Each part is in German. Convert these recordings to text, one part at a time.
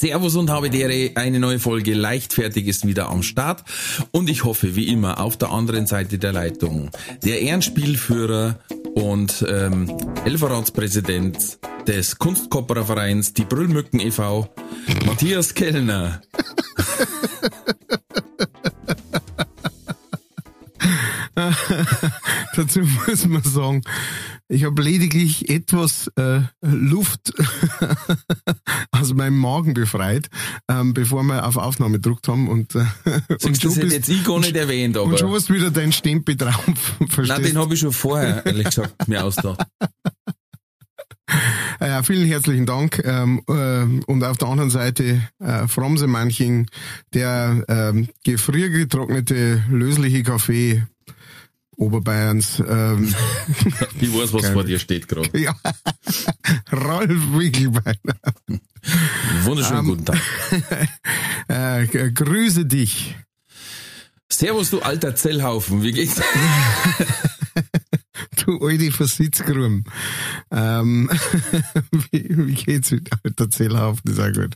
Servus und habe Dere, eine neue Folge Leichtfertig ist wieder am Start und ich hoffe wie immer auf der anderen Seite der Leitung der Ehrenspielführer und ähm, Elferratspräsident des Kunstkopperervereins Die Brüllmücken e.V., Matthias Kellner. Dazu muss man sagen, ich habe lediglich etwas äh, Luft aus meinem Magen befreit, ähm, bevor wir auf Aufnahme gedruckt haben. Und, äh, Siehst und du, das hätte jetzt ich gar nicht erwähnt, aber... Und schon hast du wieder deinen Stempel drauf. Nein, den habe ich schon vorher, ehrlich gesagt, mir ausgedacht. Äh, Ja, vielen herzlichen Dank. Ähm, ähm, und auf der anderen Seite äh, Fromse Manching, der ähm, gefriergetrocknete, lösliche Kaffee Oberbayerns. Ähm, Ich weiß, was Geil. vor dir steht gerade. ja, Ralf Wickelbeiner. Wunderschönen guten Tag. Äh, grüße dich. Servus, du alter Zellhaufen, wie geht's? Du alte Versitzgrum. Ähm, wie, wie geht's mit alter Zellhaufen? Ist auch gut.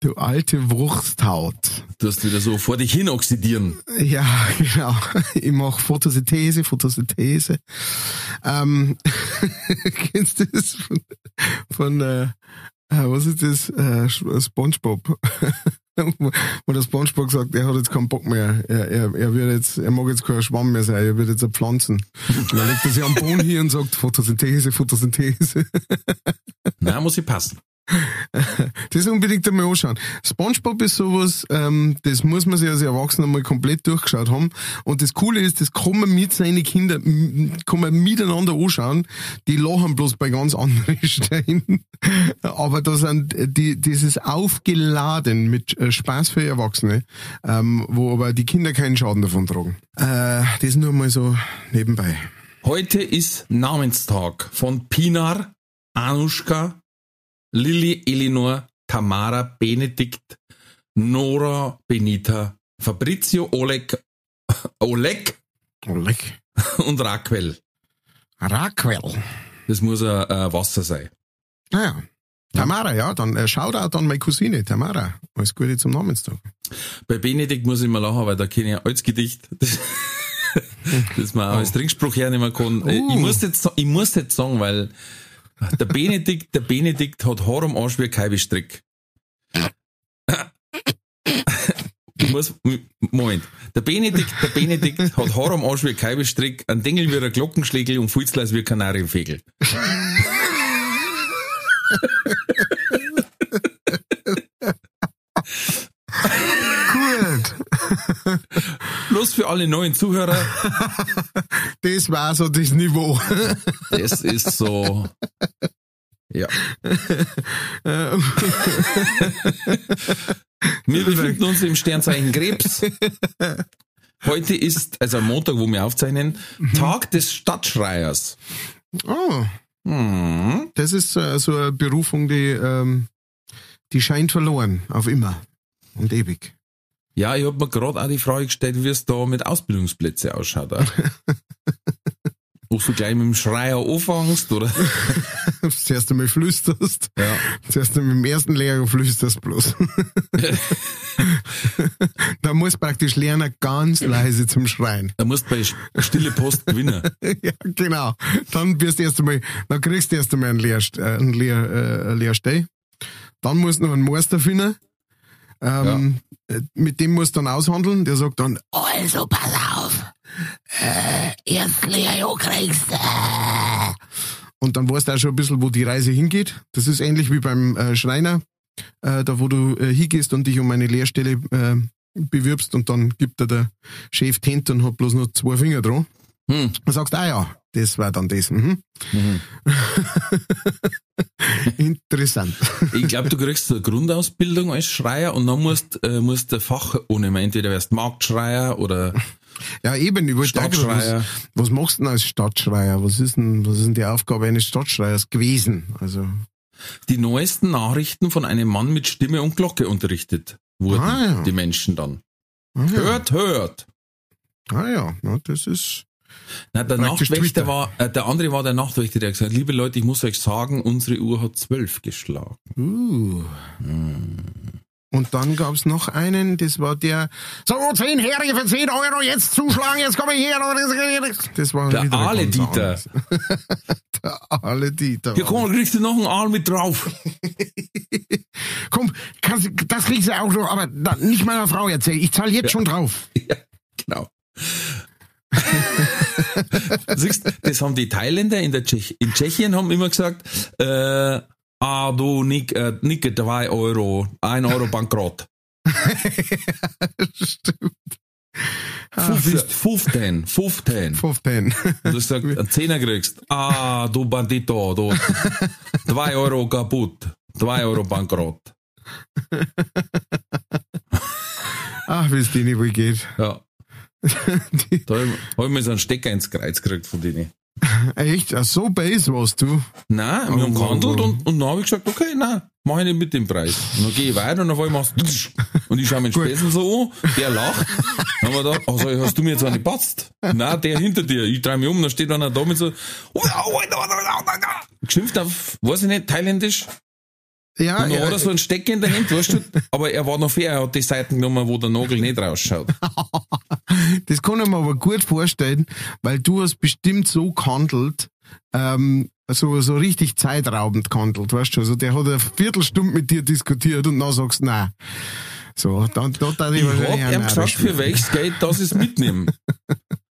Du alte Wursthaut. Du hast wieder so vor dich hin oxidieren. Ja, genau. Ich mache Photosynthese, Photosynthese. Ähm, kennst du das von, von äh, äh, was ist das? Äh, Sch- Spongebob. Wo der Spongebob sagt, er hat jetzt keinen Bock mehr. Er, er, er wird jetzt, er mag jetzt kein Schwamm mehr sein, er wird jetzt ein Pflanzen. Und dann legt er sich am Boden hier und sagt Photosynthese, Photosynthese. Na, muss ich passen. Das unbedingt einmal anschauen. Spongebob ist sowas, ähm, das muss man sich als Erwachsener mal komplett durchgeschaut haben. Und das Coole ist, das kann man mit seinen Kindern, kann man miteinander anschauen. Die lachen bloß bei ganz anderen Stellen. Aber da sind die, dieses aufgeladen mit äh, Spaß für Erwachsene, ähm, wo aber die Kinder keinen Schaden davon tragen. Äh, das nur mal so nebenbei. Heute ist Namenstag von Pinar, Anushka, Lilly, Elinor, Tamara, Benedikt, Nora, Benita, Fabrizio, Oleg, Oleg Leck. und Raquel. Raquel. Das muss ein äh, Wasser sein. Naja. Tamara, ja, dann äh, Shoutout an meine Cousine, Tamara. Alles Gute zum Namenstag. Bei Benedikt muss ich mal lachen, weil da kenne ich ein altes Gedicht. Das, das man auch als Trinkspruch hernehmen kann. Äh, Ich, Uh. muss jetzt, ich muss jetzt sagen, weil der Benedikt, der Benedikt hat Haar am Arsch wie ein Kaibestrick. Ich muss, Moment. Der Benedikt, der Benedikt hat Haar am Arsch wie ein Kaibestrick, ein Dengel wie ein Glockenschlägel und Fußleis wie ein Gut. Bloß für alle neuen Zuhörer, Das war so das Niveau. das ist so, ja. Wir befinden uns im Sternzeichen Krebs. Heute ist, also am Montag, wo wir aufzeichnen, Tag des Stadtschreiers. oh, Hm. das ist äh, so eine Berufung, die, ähm, die scheint verloren. Auf immer. Und ewig. Ja, ich habe mir gerade auch die Frage gestellt, wie es da mit Ausbildungsplätzen ausschaut. Ob du gleich mit dem Schreier anfängst, oder? Zuerst einmal flüsterst. Ja. Zuerst einmal im ersten Lehrer flüsterst bloß. da muss praktisch lernen, ganz leise zum Schreien. Da musst du bei Stille Post gewinnen. ja, genau. Dann wirst du erst einmal, dann kriegst du erst einmal einen, Lehr, äh, einen, Lehr, äh, einen Lehrstell. Dann musst du noch einen Meister finden. Ähm, äh, Mit dem musst du dann aushandeln. Der sagt dann, also pass auf, äh, erst Lehrjahr kriegst du. Und dann weißt du auch schon ein bisschen, wo die Reise hingeht. Das ist ähnlich wie beim äh, Schreiner, äh, da wo du äh, hingehst und dich um eine Lehrstelle äh, bewirbst und dann gibt dir der Chef Tent und hat bloß noch zwei Finger dran. Hm. Dann sagst du, ah ja, das war dann das. Mhm. Interessant. Ich glaube, du kriegst eine Grundausbildung als Schreier und dann musst, äh, musst du Fach ohne Entweder wärst Marktschreier oder Ja, eben, gerade, Stadtschreier. was, was machst du denn als Stadtschreier? Was ist denn, was ist denn die Aufgabe eines Stadtschreiers gewesen? Also, die neuesten Nachrichten von einem Mann mit Stimme und Glocke unterrichtet wurden, Ah, ja. die Menschen dann. ah ja, Hört, hört. ah ja, na, das ist, Na, der Nachtwächter war, äh, der andere war der Nachtwächter, der hat gesagt, liebe Leute, ich muss euch sagen, unsere Uhr hat zwölf geschlagen. uh. Und dann gab's noch einen, das war der, so, 10 Herige für 10 Euro, jetzt zuschlagen, jetzt komme ich her. Das war Der wieder Ale ganz Dieter. Der Ale Dieter. Hier komm, kriegst du noch einen Aal mit drauf. Komm, kannst, das kriegst du auch noch, aber da, nicht meiner Frau erzählen. Ich zahle jetzt schon drauf. Ja, genau. Siehst, das haben die Thailänder in, der Tschech in Tschechien haben immer gesagt, äh, ah du Nick, äh, Nicke, zwei Euro, ein Euro bankrott. Stimmt. Ah, 15, 15, 15. 15. Und du sagst, einen Zehner kriegst, ah du Bandito, du, zwei Euro kaputt, zwei Euro bankrott. Ach, wie es denen wohl geht. Ja, da habe ich mir so einen Stecker ins Kreuz gekriegt von denen. echt, ach, so base warst du. Nein, wir Oh, haben oh, gehandelt oh. und, und dann habe ich gesagt, okay, nein, mach ich nicht mit dem Preis. Und dann gehe ich weiter und auf einmal machst du und ich schaue meinen Spessel so an, der lacht. Dann haben wir gedacht, also hast du mir jetzt eine gepatzt? Nein, der hinter dir. Ich drehe mich um, dann steht einer da mit so, geschimpft auf, weiß ich nicht, thailändisch. Ja, Und dann ja, hat er so einen Stecker in der Hand, weißt du, aber er war noch fair, er hat die Seiten genommen, wo der Nagel nicht rausschaut. das kann ich mir aber gut vorstellen, weil du hast bestimmt so gehandelt, ähm, so, so richtig zeitraubend gehandelt, weißt du. Also der hat eine Viertelstunde mit dir diskutiert und dann sagst du, nein. So, dann, dann, dann Ich hab ihm gesagt, für welches Geld das ich mitnehme.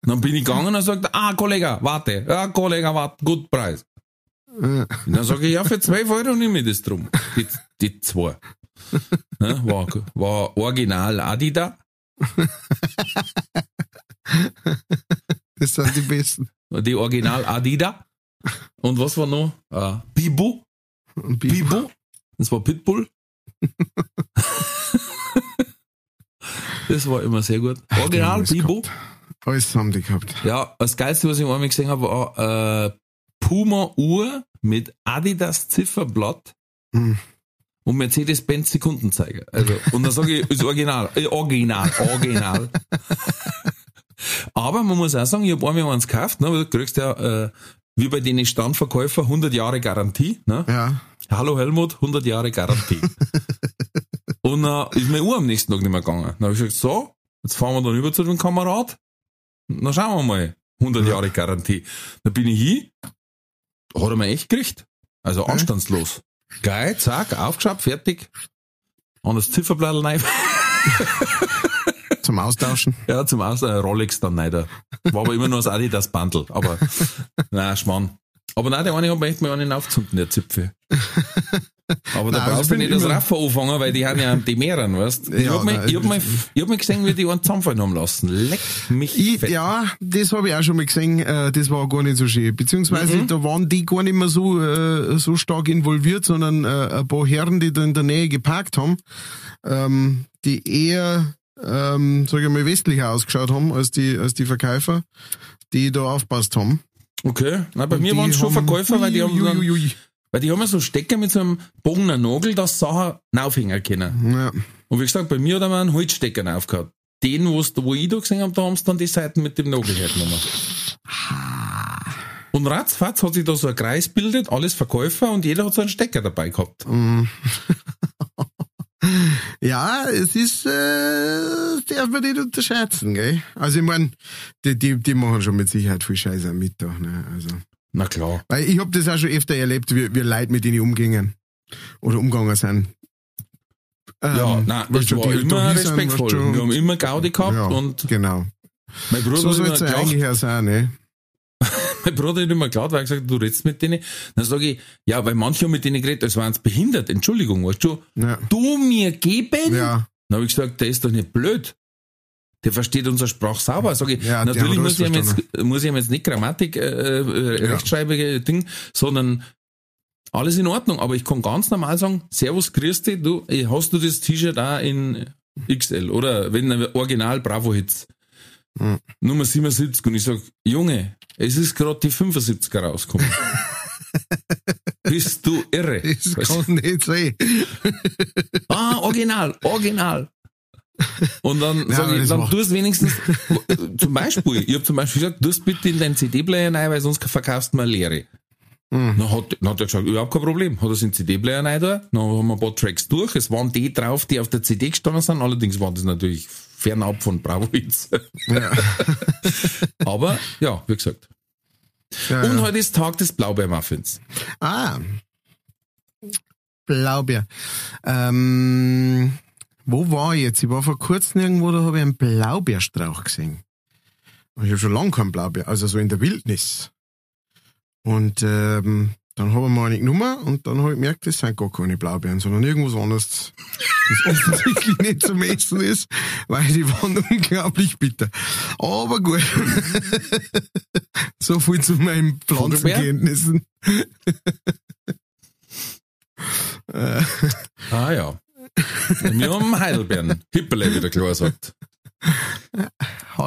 Dann bin ich gegangen und sagt, ah, Kollege, warte, ja, Kollege, warte, gut Preis. Dann sage ich, ja, für 12 Euro nehme ich das drum. Die, die zwei. Ja, war, war original Adidas, Das sind die Besten. die original Adidas. Und was war noch? Bibo. Und Bibo. Bibo. Das war Pitbull. das war immer sehr gut. Original Bibo. Alles haben die gehabt. Ja, das Geilste, was ich einmal gesehen habe, war äh, Puma-Uhr mit Adidas Zifferblatt Hm. und Mercedes-Benz Sekundenzeiger. Also, und dann sage ich, ist original, äh, original, original. Aber man muss auch sagen, ich habe einmal eins gekauft, ne, weil du kriegst ja, äh, wie bei den Standverkäufer, 100 Jahre Garantie. Ne? Ja. Hallo Helmut, 100 Jahre Garantie. und äh, ist meine Uhr am nächsten Tag nicht mehr gegangen. Dann habe ich gesagt, so, jetzt fahren wir dann über zu dem Kamerad. Na schauen wir mal. 100 Jahre Garantie. Da bin ich hin. Hat er mir echt gekriegt. Also anstandslos. Geil, zack, aufgeschaut, fertig. Und das Zifferblatt rein. Zum Austauschen. ja, zum Aus, äh, Rolex dann leider. War aber immer nur das Adidas Bundle. Aber, nein, Schmarrn. Aber nein, der eine hat mir echt mal einen aufgezunden, der Zipfel. Aber da brauchst du nicht das Raffer anfangen, weil die haben ja die mehreren, weißt Ich Ja, hab mich, nein, ich hab mich, ich hab mich gesehen, wie die einen zusammenfallen haben lassen. Leck mich Ich, fett. ja, das habe ich auch schon mal gesehen, äh, das war gar nicht so schön. Beziehungsweise Mhm. da waren die gar nicht mehr so, äh, so stark involviert, sondern äh, ein paar Herren, die da in der Nähe geparkt haben, ähm, die eher, ähm, sag ich mal, westlicher ausgeschaut haben als die, als die Verkäufer, die da aufpasst haben. Okay. Nein, bei Und mir waren es schon Verkäufer, weil die haben, dann, weil die haben ja so Stecker mit so einem bogener Nagel, dass Sachen aufhängen können. Ja. Und wie gesagt, bei mir hat er mir einen Holzstecker aufgehört. Den, wo's, wo ich da gesehen habe, da haben sie dann die Seiten mit dem Nagel hergenommen. Und ratzfatz hat sich da so ein Kreis bildet, alles Verkäufer und jeder hat so einen Stecker dabei gehabt. Ja, es ist, äh, das darf man nicht unterschätzen, gell? Also ich mein, die, die, die machen schon mit Sicherheit viel Scheiße am Mittag, ne? Also. Na klar. Weil ich hab das auch schon öfter erlebt, wie, wie Leute mit denen umgingen. Oder umgegangen sind. Ja, Ähm, nein, weißt das war die immer sind, respektvoll. Wir haben immer Gaudi gehabt ja, und Genau. mein Bruder So soll es ja eigentlich auch sein, ne? Mein Bruder hat immer geklaut, weil er gesagt du redest mit denen. Dann sage ich, ja, weil manche haben mit denen geredet, als wären sie behindert. Entschuldigung, weißt du? Ja. Du mir geben? Ja. Dann habe ich gesagt, der ist doch nicht blöd. Der versteht unsere Sprache sauber. Sag ich, Ja, natürlich muss ich, ihm jetzt, muss ich ihm jetzt nicht Grammatik, äh, äh, Ja. rechtschreibige Ding, sondern alles in Ordnung. Aber ich kann ganz normal sagen, Servus, grüß dich, du, eh, hast du das T-Shirt auch in XL oder wenn Original Bravo Hits. Hm. Nummer 77 und ich sag, Junge, es ist gerade die 75er rausgekommen. Bist du irre? Das kann nicht sein. Ah, original, original. Und dann Ja, sag aber ich, dann tust wenigstens, zum Beispiel, ich hab zum Beispiel gesagt, tust bitte in deinen CD-Player rein, weil sonst verkaufst du mal leere. Mhm. Dann hat, dann hat er gesagt, überhaupt kein Problem. Hat er seinen CD-Player rein da, dann haben wir ein paar Tracks durch, es waren die drauf, die auf der CD gestanden sind, allerdings waren das natürlich fernab von Bravo Hits. Ja. Aber, ja, wie gesagt. Ja, Und ja. heute ist Tag des Blaubeermuffins. Ah. Blaubeer. Ähm, wo war ich jetzt? Ich war vor kurzem irgendwo, da habe ich einen Blaubeerstrauch gesehen. Und ich habe schon lange keinen Blaubeer, also so in der Wildnis. Und ähm, dann habe ich mal eine genommen und dann habe ich gemerkt, das sind gar keine Blaubeeren, sondern irgendwas anderes, das offensichtlich nicht zum Essen ist, weil die waren unglaublich bitter. Aber gut. so viel zu meinen? Pflanzenkenntnissen. äh, Ah ja. Wir haben Heidelbeeren. Hippele, wie der klar sagt.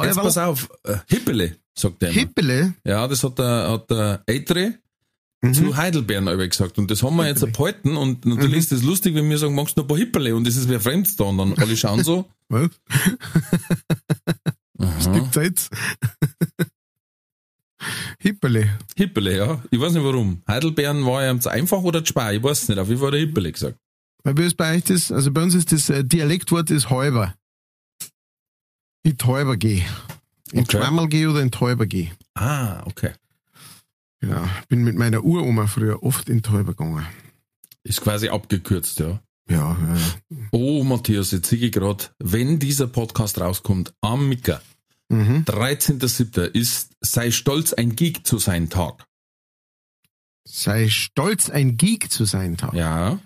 Jetzt pass auf, äh, Hippele, sagt der immer. Hippele. Ja, das hat der, hat der Eitre Mhm. zu Heidelbeeren aber gesagt. Und das haben wir jetzt abgehalten. Und natürlich Mhm. ist das lustig, wenn wir sagen, magst du noch ein paar Hippele? Und das ist wer fremd da. Und dann alle schauen so. Was? Aha. Gibt's jetzt? Hippele. Hippele, ja. Ich weiß nicht warum. Heidelbeeren war ja zu einfach oder zu spar. Ich weiß es nicht. Auf jeden Fall hat er Hippele gesagt. Weil wie ist bei euch das, also bei uns ist das äh, Dialektwort ist halber. In Täuber geh. In Okay. zweimal geh oder in Täuber geh. Ah, okay. Ja, bin mit meiner Uroma früher oft in Täuber gegangen. Ist quasi abgekürzt, ja. Ja, ja, ja. Oh, Matthias, jetzt sehe ich gerade, wenn dieser Podcast rauskommt, am Micker, Mhm. 13.07. ist Sei stolz ein Geek zu sein Tag. Sei stolz, ein Geek zu sein, Tag. Ja.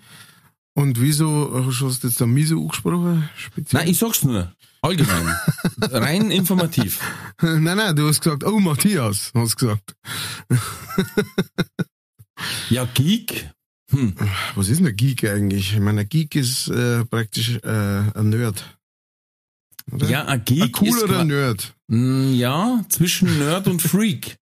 Und wieso hast du jetzt da Miso angesprochen? Speziell? Nein, ich sag's nur. Allgemein. Rein informativ. nein, nein, du hast gesagt, oh Matthias, hast gesagt. Ja, Geek. Hm. Was ist denn ein Geek eigentlich? Ich meine, ein Geek ist äh, praktisch äh, ein Nerd. Oder? Ja, ein Geek ein cooler ist qua- Nerd. Mm, Ja, zwischen Nerd und Freak.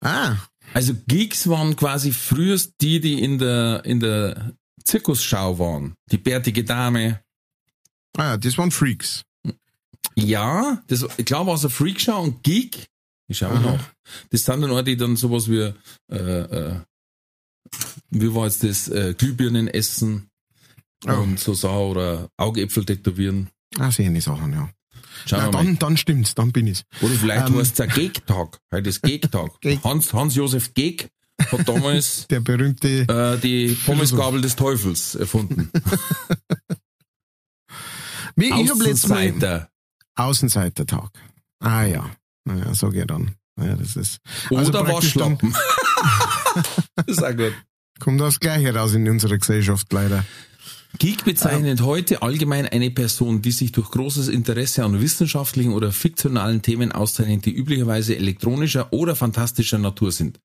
Ah, Also Geeks waren quasi frühest die, die in der, in der Zirkusschau waren. Die bärtige Dame. ah, das waren Freaks. Ja, das, war es eine Freakshow und Geek. Ich schau Aha. nach. Das sind dann auch die dann sowas wie, äh, äh, wie war jetzt das, äh, Glühbirnen essen Oh. und so Sau oder Augäpfel tätowieren. Ah, sehen die Sachen, ja. Schauen Na, wir mal. dann, dann stimmt's, dann bin ich's. Oder vielleicht Ähm. war es der Geg-Tag. Heute ist. Geg. Hans, Hans-Josef Geg hat damals Der berühmte. äh, die Pommesgabel des Teufels erfunden. Wie, ich hab letztes Mal Außenseiter. Außenseitertag. Ah ja. Naja, sag ich dann. Naja, das ist. Oder Also dann- Waschlappen. das ist auch gut. Kommt das Gleiche raus in unserer Gesellschaft leider. Geek bezeichnet heute allgemein eine Person, die sich durch großes Interesse an wissenschaftlichen oder fiktionalen Themen auszeichnet, die üblicherweise elektronischer oder fantastischer Natur sind.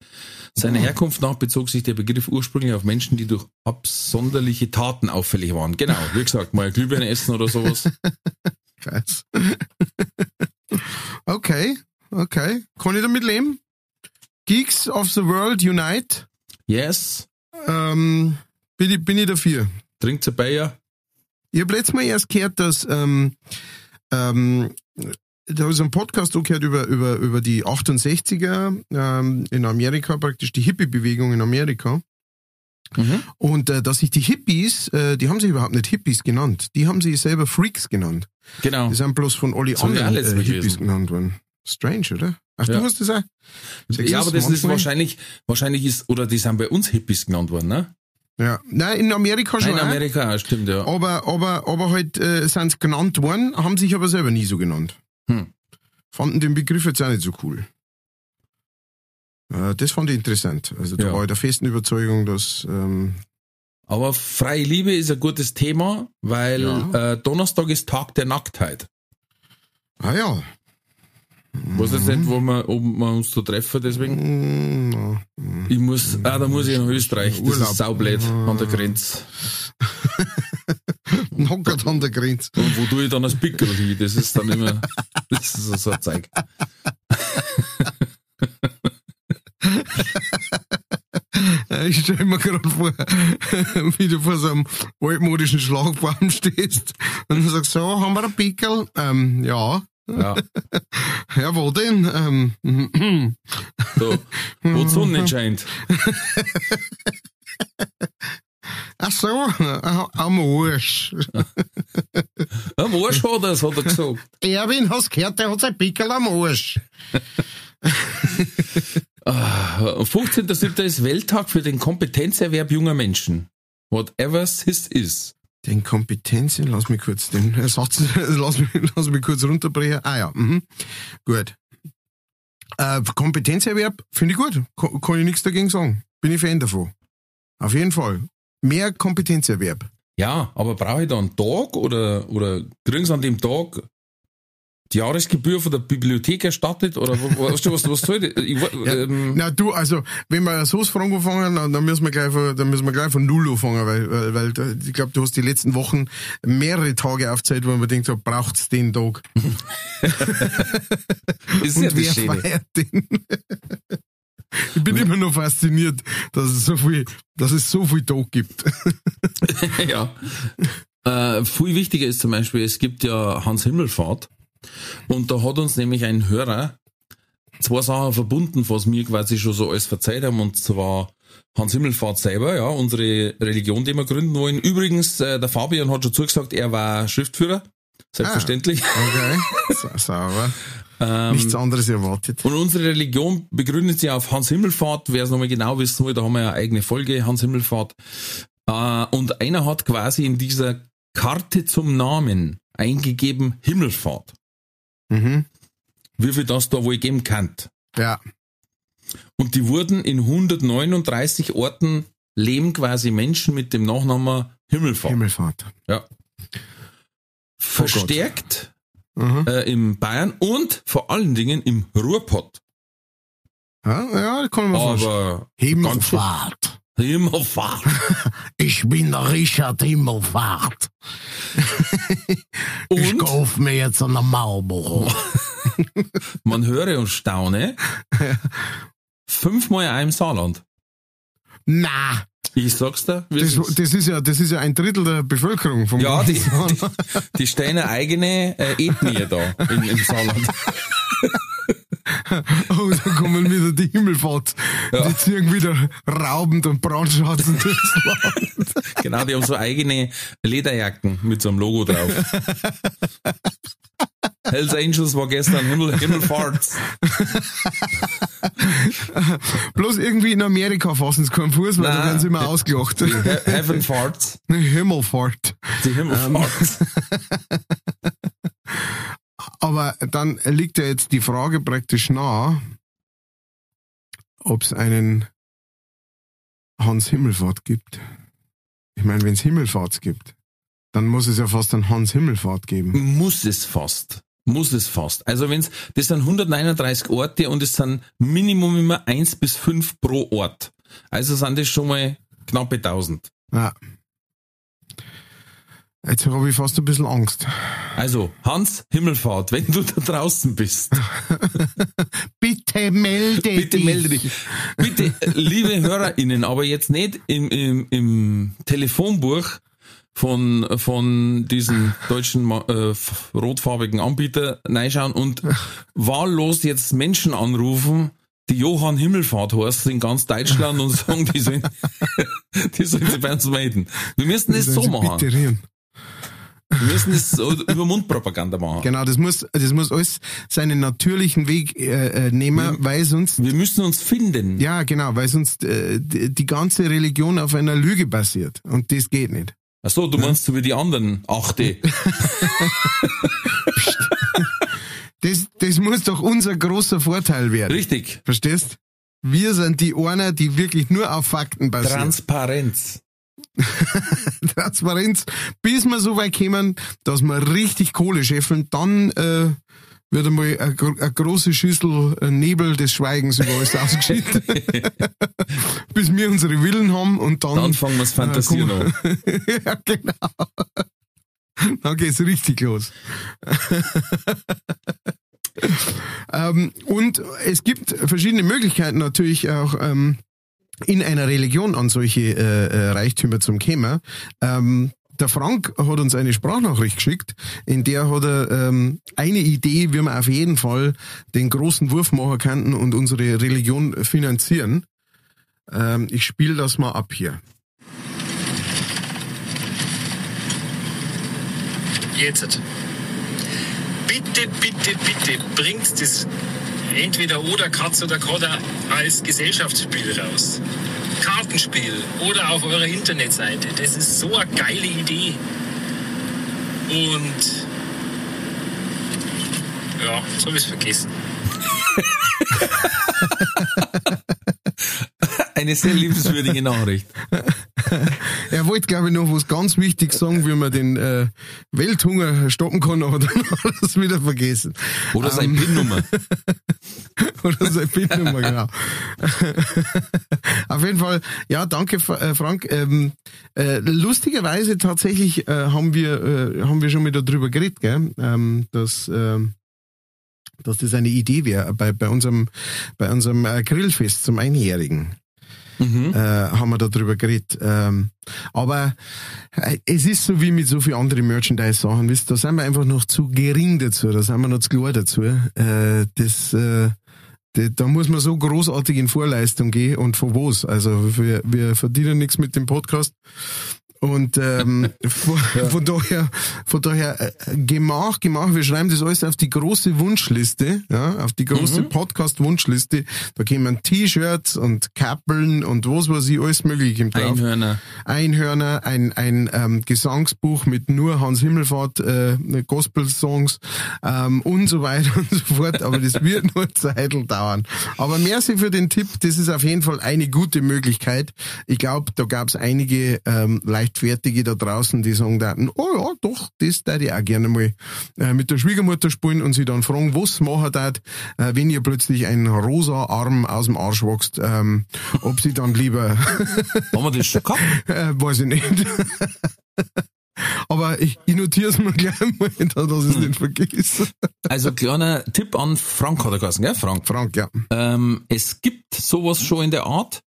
Seiner Herkunft nach bezog sich der Begriff ursprünglich auf Menschen, die durch absonderliche Taten auffällig waren. Genau, wie gesagt, mal Glühbirne essen oder sowas. Krass. okay, okay. Kann ich damit leben? Geeks of the World Unite. Yes, Ähm, bin, ich, bin ich dafür. Trinkt ein Bayer. Ich habe letztes Mal erst gehört, dass ähm, ähm, da habe ich so einen Podcast auch gehört über, über, über die 68er ähm, in Amerika, praktisch die Hippie-Bewegung in Amerika. Mhm. Und äh, dass sich die Hippies, äh, die haben sich überhaupt nicht Hippies genannt, die haben sich selber Freaks genannt. Genau. Die sind bloß von auch anderen äh, Hippies gelesen. genannt worden. Strange, oder? Ach, Ja. du hast das auch? Ja, aber das ist manchmal- wahrscheinlich, wahrscheinlich ist, oder die sind bei uns Hippies genannt worden, ne? Ja. Nein, in Amerika schon. Nein, in auch. Amerika, stimmt, ja. Aber, aber, aber halt äh, sind genannt worden, haben sich aber selber nie so genannt. Hm. Fanden den Begriff jetzt auch nicht so cool. Äh, das fand ich interessant. Also da Ja. war ich der festen Überzeugung, dass ähm, Aber freie Liebe ist ein gutes Thema, weil Ja. äh, Donnerstag ist Tag der Nacktheit. Ah ja. Was ist nicht, wo wir, ob wir uns da treffen, deswegen? Mm, Ich muss, ah, da muss ich nach Österreich. Das Urlaub. ist saublöd an der Grenze. Hockert an der Grenze. Und wo tue ich dann das Pickel hin? Das ist dann immer, das ist so ein Zeug. Ich stelle mir gerade vor, wie du vor so einem altmodischen Schlagbaum stehst und du sagst, so, haben wir ein Pickel? Ähm, ja. Ja. Ja, wo denn? Ähm, So, wo die Sonne nicht scheint. ach so, äh, am Arsch. Am Arsch hat er es, hat er gesagt. Erwin, hast gehört, der hat sein Pickel am Arsch. Ah, 15.07. ist Welttag für den Kompetenzerwerb junger Menschen. Whatever this is. Den Kompetenzen, lass mich kurz den Satz, lass mich, lass mich kurz runterbrechen. Ah ja, mhm. gut. Äh, Kompetenzerwerb finde ich gut. Ko- kann ich nichts dagegen sagen. Bin ich Fan davon. Auf jeden Fall. Mehr Kompetenzerwerb. Ja, aber brauche ich da einen Tag oder, oder kriegen sie an dem Tag die Jahresgebühr von der Bibliothek erstattet oder weißt du, was, was soll das? Ich, ähm, Na du, also wenn wir so Fragen anfangen, dann dann müssen wir gleich von, dann müssen wir gleich von Null anfangen, weil, weil, weil da- ich glaube, du hast die letzten Wochen mehrere Tage aufgezählt, wo man denkt, so braucht's den Tag. ist ja Und das wer Schöne. feiert den? Ich bin immer noch fasziniert, dass es so viel, dass es so viel Tag gibt. ja. Äh, viel wichtiger ist zum Beispiel, es gibt ja Hans Himmelfahrt und da hat uns nämlich ein Hörer zwei Sachen verbunden, was wir quasi schon so alles verzeiht haben und zwar Hans Himmelfahrt selber, ja, unsere Religion, die wir gründen wollen. Übrigens, äh, der Fabian hat schon zugesagt, er war Schriftführer, selbstverständlich. Okay. Sa- Sauber. Ähm, Nichts anderes erwartet. und unsere Religion begründet sich auf Hans Himmelfahrt. Wer es nochmal genau wissen will, da haben wir ja eine eigene Folge, Hans Himmelfahrt. Äh, und einer hat quasi in dieser Karte zum Namen eingegeben Himmelfahrt. Mhm. Wie viel das da wohl geben kann. Ja. Und die wurden in 139 Orten leben quasi Menschen mit dem Nachnamen Himmelfahrt. Himmelfahrt. Ja. Verstärkt Mhm. äh, im Bayern und vor allen Dingen im Ruhrpott. Ja, ja, kann man. Aber Himmelfahrt. Himmelfahrt. Ich bin der Richard Himmelfahrt. Und kauf mir jetzt eine Marlboro. man höre und staune. Fünfmal ein im Saarland. Na, Ich sag's dir. das, das ist ja, das ist ja ein Drittel der Bevölkerung vom ja, die, Saarland. die, die stellen eine eigene äh, Ethnie da im, im Saarland. Oh, da kommen wieder die Himmelfahrt. Ja. Die ziehen wieder raubend und brandschatzen durchs Land. Genau, die haben so eigene Lederjacken mit so einem Logo drauf. Hells Angels war gestern Himmel, Himmelfahrts. Bloß irgendwie in Amerika fassen sie keinen Fuß, weil da Nein. werden sie immer ausgelacht. He Heaven Farts. Himmelfahrt. Die Himmelfahrts. Aber dann liegt ja jetzt die Frage praktisch nah, ob es einen Hans Himmelfahrt gibt. Ich meine, wenn es Himmelfahrt gibt, dann muss es ja fast einen Hans Himmelfahrt geben. Muss es fast. Muss es fast. Also wenn's, das sind 139 Orte und es sind Minimum immer eins bis fünf pro Ort. Also sind das schon mal knappe 1000. Ja. Jetzt habe ich fast ein bisschen Angst. Also, Hans Himmelfahrt, wenn du da draußen bist, Bitte melde bitte melde dich. Bitte, liebe HörerInnen, aber jetzt nicht im, im, im Telefonbuch von, von diesen deutschen äh, rotfarbigen Anbieter reinschauen und wahllos jetzt Menschen anrufen, die Johann Himmelfahrt heißen in ganz Deutschland und sagen, die sollen, die sollen sich bei uns melden. Wir müssen das so machen. Bitte rühren. Wir müssen das über Mundpropaganda machen. Genau, das muss, das muss alles seinen natürlichen Weg äh, äh, nehmen, weil sonst, Wir müssen uns finden. ja genau, weil sonst äh, die, die ganze Religion auf einer Lüge basiert. Und das geht nicht. Ach so, du meinst so wie die anderen Achte. Das, das muss doch unser großer Vorteil werden. Richtig. Verstehst? Wir sind die einer, die wirklich nur auf Fakten basieren. Transparenz. Transparenz, bis wir so weit kommen, dass wir richtig Kohle scheffeln, dann, äh, wird einmal eine, eine große Schüssel ein Nebel des Schweigens über alles ausgeschüttet. Bis wir unsere Willen haben und dann. Dann fangen wir das Fantasieren äh, an. ja, genau. Dann geht's richtig los. ähm, und es gibt verschiedene Möglichkeiten natürlich auch ähm, in einer Religion an solche äh, äh, Reichtümer zum Kämmer. Ähm, der Frank hat uns eine Sprachnachricht geschickt, in der hat er ähm, eine Idee, wie wir auf jeden Fall den großen Wurf machen könnten und unsere Religion finanzieren. Ähm, ich spiele das mal ab hier. Jetzt. Bitte, bitte, bitte bringt das entweder oder Katz oder Kodder als Gesellschaftsspiel raus. Kartenspiel oder auf eurer Internetseite. Das ist so eine geile Idee. Und ja, jetzt habe ich es vergessen. Eine sehr liebenswürdige Nachricht. Er wollte, glaube ich, noch was ganz wichtig sagen, wie man den äh, Welthunger stoppen kann, aber dann hat er es wieder vergessen. Oder seine PIN-Nummer. Oder seine PIN-Nummer, genau. Auf jeden Fall, ja, danke, äh, Frank. Ähm, äh, lustigerweise tatsächlich äh, haben wir äh, haben wir schon mal darüber geredet, gell? Ähm, dass ähm, dass das eine Idee wäre bei, bei unserem bei unserem äh, Grillfest zum Einjährigen Mhm. äh, haben wir darüber geredet. Ähm, aber äh, es ist so wie mit so vielen anderen Merchandise-Sachen, wisst da sind wir einfach noch zu gering dazu, da sind wir noch zu klar dazu. Äh, das, äh, da, da muss man so großartig in Vorleistung gehen und von was. Also wir, wir verdienen nichts mit dem Podcast. Und ähm, von, von daher, von daher äh, Gemach, Gemach, wir schreiben das alles auf die große Wunschliste, ja, auf die große Podcast-Wunschliste. Da kommen T-Shirts und Kappeln und was weiß ich, alles mögliche im drauf. Einhörner. Einhörner, ein, ein ähm, Gesangsbuch mit nur Hans Himmelfahrt, äh, Gospel-Songs ähm, und so weiter und so fort. Aber das wird nur Zeitl dauern. Aber merci für den Tipp. Das ist auf jeden Fall eine gute Möglichkeit. Ich glaube, da gab es einige ähm, Leichtfertige da draußen, die sagen daten, oh ja, doch, das da ich auch gerne mal äh, mit der Schwiegermutter spielen und sie dann fragen, was machen dat, äh, wenn ihr plötzlich ein rosa Arm aus dem Arsch wächst, ähm, ob sie dann lieber Haben wir das schon gehabt? äh, weiß ich nicht. Aber ich, ich notiere es mir gleich mal, dass ich es nicht vergesse. Also kleiner Tipp an Frank hat er geheißen, gell? Frank. Frank, ja. Ähm, es gibt sowas schon in der Art.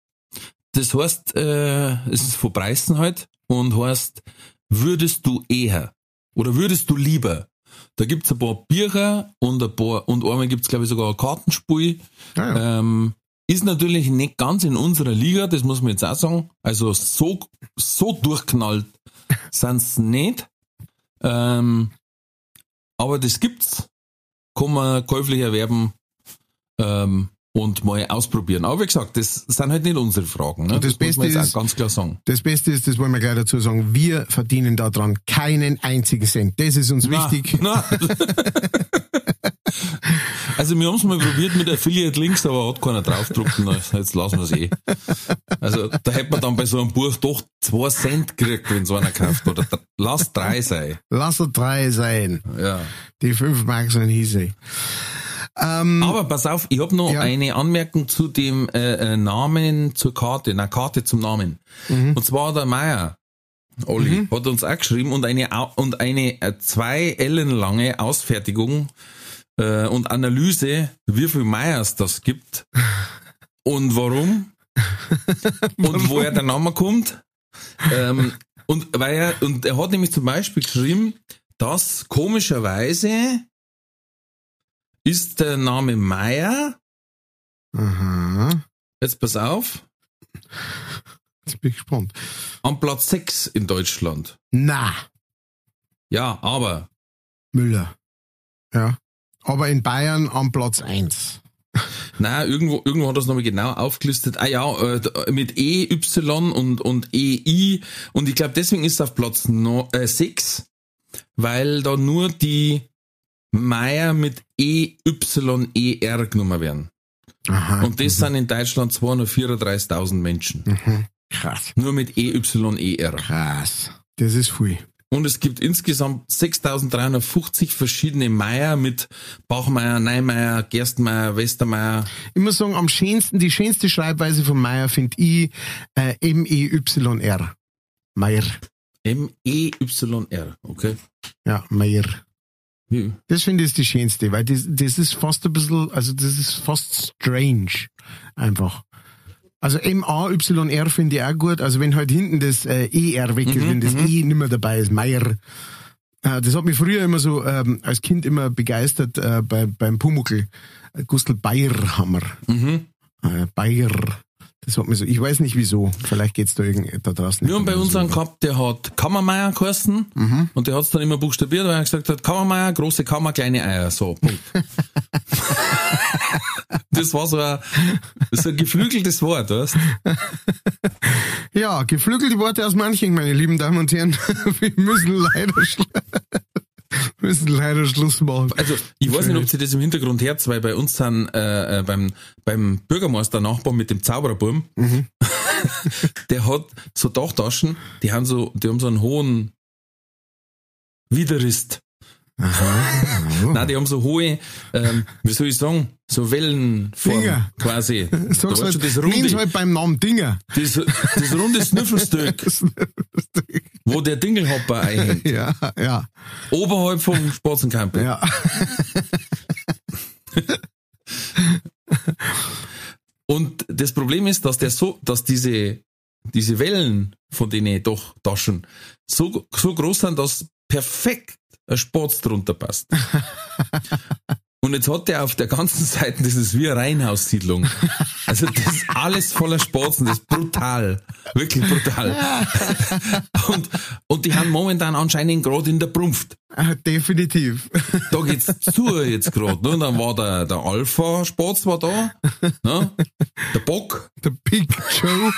Das heißt, äh, es ist von Preisen halt und heißt, würdest du eher oder würdest du lieber? Da gibt's ein paar Bücher und ein paar, und einmal gibt's glaube ich sogar ein Kartenspiel. Ja, ja. Ähm, ist natürlich nicht ganz in unserer Liga, das muss man jetzt auch sagen. Also so, so durchknallt sind's nicht. Ähm, aber das gibt's. Kann man käuflich erwerben ähm, und mal ausprobieren. Aber wie gesagt, das sind halt nicht unsere Fragen. Ne? Das muss man Beste jetzt ist- ganz klar sagen. Das Beste ist, das wollen wir gleich dazu sagen, wir verdienen daran keinen einzigen Cent. Das ist uns wichtig. Na, na. Also wir haben es mal probiert mit Affiliate Links, aber hat keiner draufgedruckt. Na, Jetzt lassen wir es eh. Also da hätte man dann bei so einem Buch doch zwei Cent gekriegt, wenn so einer kauft. Oder lass drei sein. Lass er drei sein. Ja. Die fünf Mark sind hieße. Ähm, Aber pass auf, ich habe noch Ja. eine Anmerkung zu dem äh, äh, Namen zur Karte, na Karte zum Namen. Mhm. Und zwar der Meier. Olli hat uns auch geschrieben und eine und eine äh, zwei Ellen lange Ausfertigung äh, und Analyse, wie viel Meyers das gibt und warum und woher der Name kommt. Ähm, und weil er und er hat nämlich zum Beispiel geschrieben, dass komischerweise ist der Name Meier, aha. jetzt pass auf, Jetzt bin ich gespannt. an Platz 6 in Deutschland. Na, Ja, aber Müller. Ja. Aber in Bayern am Platz eins. Na, irgendwo, irgendwo hat es nochmal genau aufgelistet. Ah ja, äh, mit E, Y und, und EI. Und ich glaube, deswegen ist es auf Platz no, äh, 6, weil da nur die Meier mit E, Y, E, R genommen werden. Aha. Und das sind in Deutschland 234.000 Menschen. Mhm. Krass. Nur mit E, Y, E, R. Krass. Das ist viel. Und es gibt insgesamt 6350 verschiedene Meier mit Bachmeier, Neimeier, Gerstmeier, Westermeier. Ich muss sagen, am schönsten, die schönste Schreibweise von Meier finde ich äh, M-E-Y-R. Meier. M-E-Y-R, okay. Ja, Meier. Hm. Das finde ich die schönste, weil das, das ist fast ein bisschen, also das ist fast strange. Einfach. Also M-A-Y-R finde ich auch gut. Also wenn halt hinten das äh, ER weg ist, wenn das E nicht mehr dabei ist, Meier. Äh, das hat mich früher immer so ähm, als Kind immer begeistert äh, bei, beim Pumuckl. Äh, Gustl Bayerhammer. Mhm. Äh, Bayer. Das hat mich so, ich weiß nicht wieso. Vielleicht geht's da irgend da draußen. Wir haben bei uns einen gehabt, der hat Kammermeier geheißen und der hat's dann immer buchstabiert, weil er gesagt hat, Kammermeier, große Kammer, kleine Eier, so, Punkt. das war so ein, so ein geflügeltes Wort, weißt Ja, geflügelte Worte aus manchen, meine lieben Damen und Herren. Wir müssen leider, schl müssen leider Schluss machen. Also, ich weiß nicht, ob sie das im Hintergrund hört, weil bei uns sind äh, äh, beim, beim Bürgermeister Nachbar mit dem Zaubererburm, der hat so Dachtaschen, die haben so, die haben so einen hohen Widerrist. Nein, die haben so hohe, ähm, wie soll ich sagen, so Wellenform Dinger. quasi. Sag's Da halt, du, das runde, halt beim Namen Dinger. das, das runde Snüffelstück, wo der Dingelhopper einhängt. Ja, ja, Oberhalb vom Spatzencamping. ja. Und das Problem ist, dass der so, dass diese, diese Wellen von den doch Taschen so, so groß sind, dass perfekt ein Spatz drunter passt. Und jetzt hat der auf der ganzen Seite, das ist wie eine Reihenhaussiedlung. Also das ist alles voller Spatzen, das ist brutal. Wirklich brutal. Und, und die haben momentan anscheinend gerade in der Prumpft. Ah, Definitiv. Da geht's zu jetzt gerade. Ne? Dann war der, der Alpha-Spatz war da, ne? der Bock, Der Big Joe.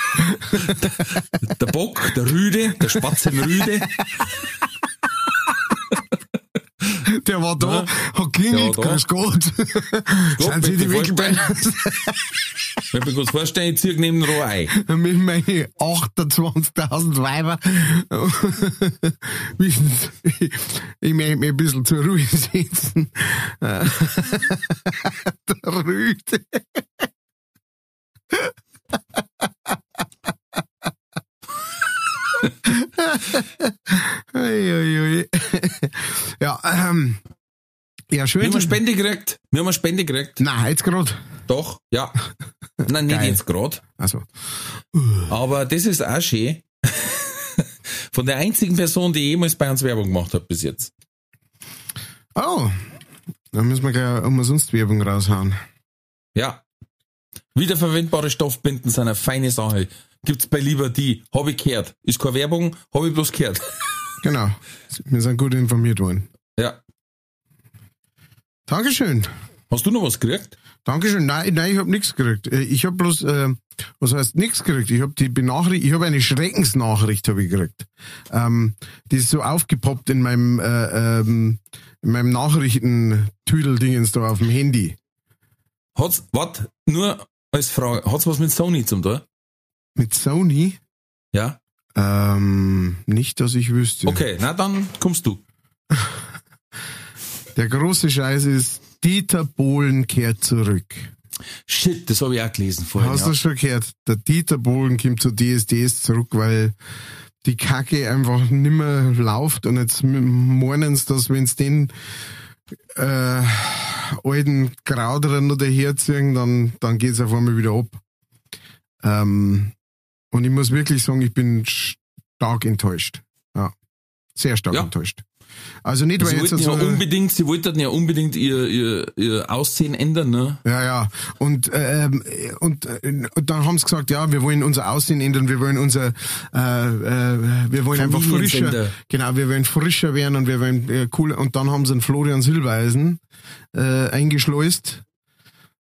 der Bock, der Rüde, der Spatzenrüde. Der war da, hat klingelt, grüß Gott. Sind Sie die Wickelbeine? Ich mir kurz vorstellen, ich zieh neben den Rohr ein. mit meinen 28.000 Weiber. Wissen Sie, ich möchte mich ein bisschen zur Ruhe setzen. Der Rüde. Ja, ähm, ja, Wir schön. haben eine Spende gekriegt. Wir haben eine Spende gekriegt. Nein, jetzt gerade. Doch, ja. Nein, nicht Geil. jetzt gerade. Also, Aber das ist auch schön. Von der einzigen Person, die jemals bei uns Werbung gemacht hat bis jetzt. oh, dann müssen wir gleich umsonst Werbung raushauen. Ja. Wiederverwendbare Stoffbinden sind eine feine Sache. Gibt's bei Lieber die. Hab ich gehört. Ist keine Werbung, hab ich bloß gehört. Genau. Wir sind gut informiert worden. Ja. Dankeschön. Hast du noch was gekriegt? Dankeschön. Nein, nein, ich habe nichts gekriegt. Äh, Ich habe bloß, äh, was heißt nichts gekriegt? Ich habe die Benachricht, ich habe eine Schreckensnachricht habe ich gekriegt. Ähm, die ist so aufgepoppt in meinem, äh, ähm, in meinem Nachrichten-Tüdel-Dingens da auf dem Handy. Hat's, wat, nur als Frage, hat's was mit Sony zum tun? Mit Sony? Ja? Ähm, nicht, dass ich wüsste. Okay, na dann kommst du. Der große Scheiß ist, Dieter Bohlen kehrt zurück. Shit, das habe ich auch gelesen vorhin. Hast Ja. du schon gehört? Der Dieter Bohlen kommt zu DSDS zurück, weil die Kacke einfach nimmer läuft und jetzt meinen sie, dass wenn sie den äh, alten Krauterer noch daherziehen, dann, dann geht's auf einmal wieder ab. Ähm, und ich muss wirklich sagen, ich bin stark enttäuscht. Ja. Sehr stark Ja. enttäuscht. Also nicht, weil Sie jetzt wollten ja so, unbedingt, sie wollten ja unbedingt ihr, ihr, ihr Aussehen ändern, ne? Ja, ja. Und, ähm, und, äh, und dann haben sie gesagt, ja, wir wollen unser Aussehen ändern, wir wollen unser, äh, äh, wir wollen einfach frischer, genau, wir wollen frischer werden und wir wollen äh, cool. Und dann haben sie einen Florian Silbereisen äh, eingeschleust.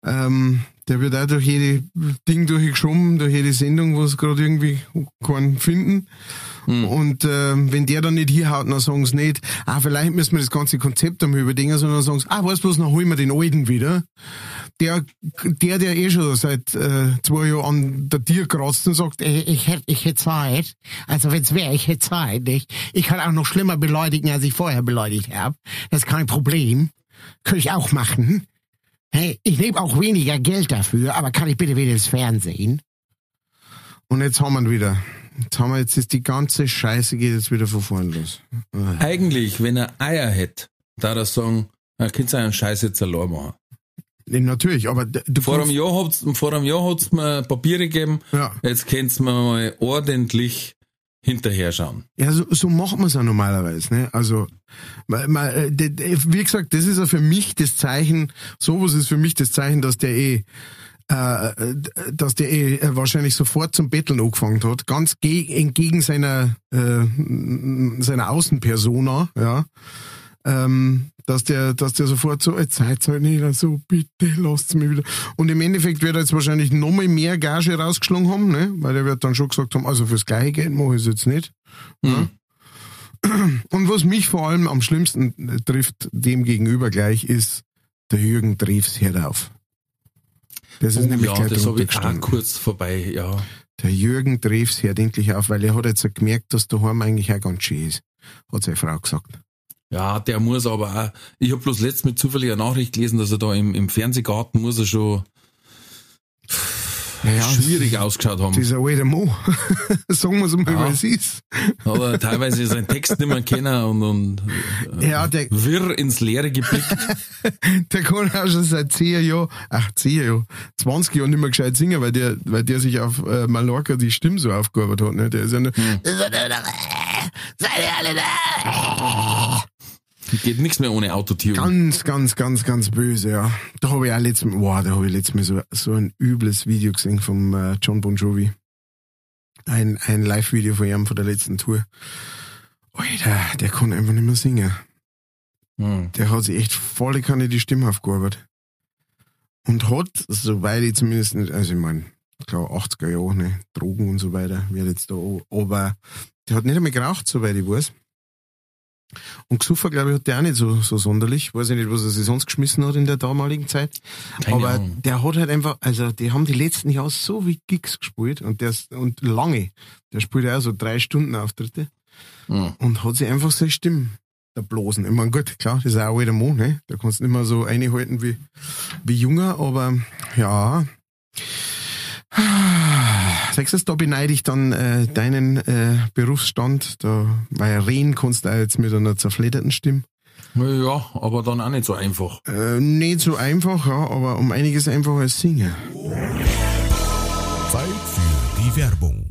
Ähm, der wird auch durch jede Ding durchgeschoben, durch jede Sendung, wo sie gerade irgendwie keinen finden. Und ähm, wenn der dann nicht hier haut, dann sagen sie nicht, ah, vielleicht müssen wir das ganze Konzept einmal überdenken, sondern sagen sie, ah, weißt du was, dann holen wir den Alten wieder. der, der, der eh schon seit äh, zwei Jahren an der Tier kratzt und sagt, ich, ich hätte ich hätt Zeit. Also wenn's wäre, ich hätte Zeit. Nicht? Ich kann auch noch schlimmer beleidigen, als ich vorher beleidigt habe. Das ist kein Problem. Könnte ich auch machen. Hey, ich nehme auch weniger Geld dafür, aber kann ich bitte wieder ins Fernsehen? Und jetzt haben wir ihn wieder. Jetzt haben wir, jetzt ist die ganze Scheiße geht jetzt wieder von vorn los. Eigentlich, wenn er Eier hätte, da er sagen, er könnte einen Scheiß jetzt allein machen. Nee, natürlich, aber du Vor einem Jahr hat's, vor einem Jahr hat's mir Papiere gegeben. Ja. Jetzt könnt's mir mal ordentlich hinterher schauen. Ja, so, so macht man es ja normalerweise. Ne? Also, ma- ma- äh, wie gesagt, das ist ja für mich das Zeichen, sowas ist für mich das Zeichen, dass der eh, äh, d- dass der eh äh, wahrscheinlich sofort zum Betteln angefangen hat, ganz ge entgegen seiner, äh, seiner Außenpersona, ja. Ähm, dass der, dass der sofort so, jetzt seid's halt nicht so, bitte lasst's mich wieder. Und im Endeffekt wird er jetzt wahrscheinlich nochmal mehr Gage rausgeschlagen haben, ne? Weil er wird dann schon gesagt haben, also fürs gleiche Geld mache ich es jetzt nicht. Hm. Und was mich vor allem am schlimmsten trifft, dem gegenüber gleich, ist, der Jürgen Drews hört auf. Das ist nämlich Oh ja, gleich das habe ich auch kurz vorbei, ja. Der Jürgen Drews hört endlich auf, weil er hat jetzt gemerkt, dass daheim eigentlich auch ganz schön ist, hat seine Frau gesagt. Ja, der muss aber auch, ich habe bloß letztens mit zufälliger Nachricht gelesen, dass er da im, im Fernsehgarten muss er schon Ja, schwierig ausgeschaut haben. Dieser alte Mo. Sagen wir es mal, Ja. wie es ist. Hat er teilweise seinen Text nicht mehr kennen und, und Ja, der, wirr ins Leere geblickt. der kann auch schon seit 10 Jahren, ach 10 Jahren, 20 Jahren nicht mehr gescheit singen, weil der, weil der sich auf äh, Mallorca die Stimme so aufgearbeitet hat. Ne? Der ist ja nur, Hm. Geht nichts mehr ohne Autotune. Ganz, ganz, ganz, ganz böse, ja. Da habe ich auch letztes Mal, wow, da habe ich letztes Mal so, so ein übles Video gesehen vom äh, John Bon Jovi. Ein, ein Live-Video von ihm von der letzten Tour. Alter, der kann einfach nicht mehr singen. Hm. Der hat sich echt volle Kanne die Stimme aufgearbeitet. Und hat, soweit ich zumindest nicht, also ich meine, klar, 80er Jahre, ne, Drogen und so weiter, wird jetzt da, aber der hat nicht einmal geraucht, soweit ich weiß. Und gesoffen, glaube ich, hat der auch nicht so, so sonderlich. Weiß ich nicht, was er sich sonst geschmissen hat in der damaligen Zeit. Keine aber Ahnung. der hat halt einfach, also die haben die letzten Jahre so wie Gigs gespielt und der und lange. Der spielt ja auch so drei Stunden Auftritte Hm. und hat sich einfach seine Stimme da bloßen. Ich meine, gut, klar, das ist auch alter Mann, ne? Da kannst du nicht mehr so einhalten wie, wie junger, aber ja. Sagst du, da beneide ich dann äh, deinen äh, Berufsstand, da, weil reden kannst du auch jetzt mit einer zerfledderten Stimme. Ja, aber dann auch nicht so einfach. Äh, nicht so einfach, ja, aber um einiges einfacher als singen. Zeit für die Werbung.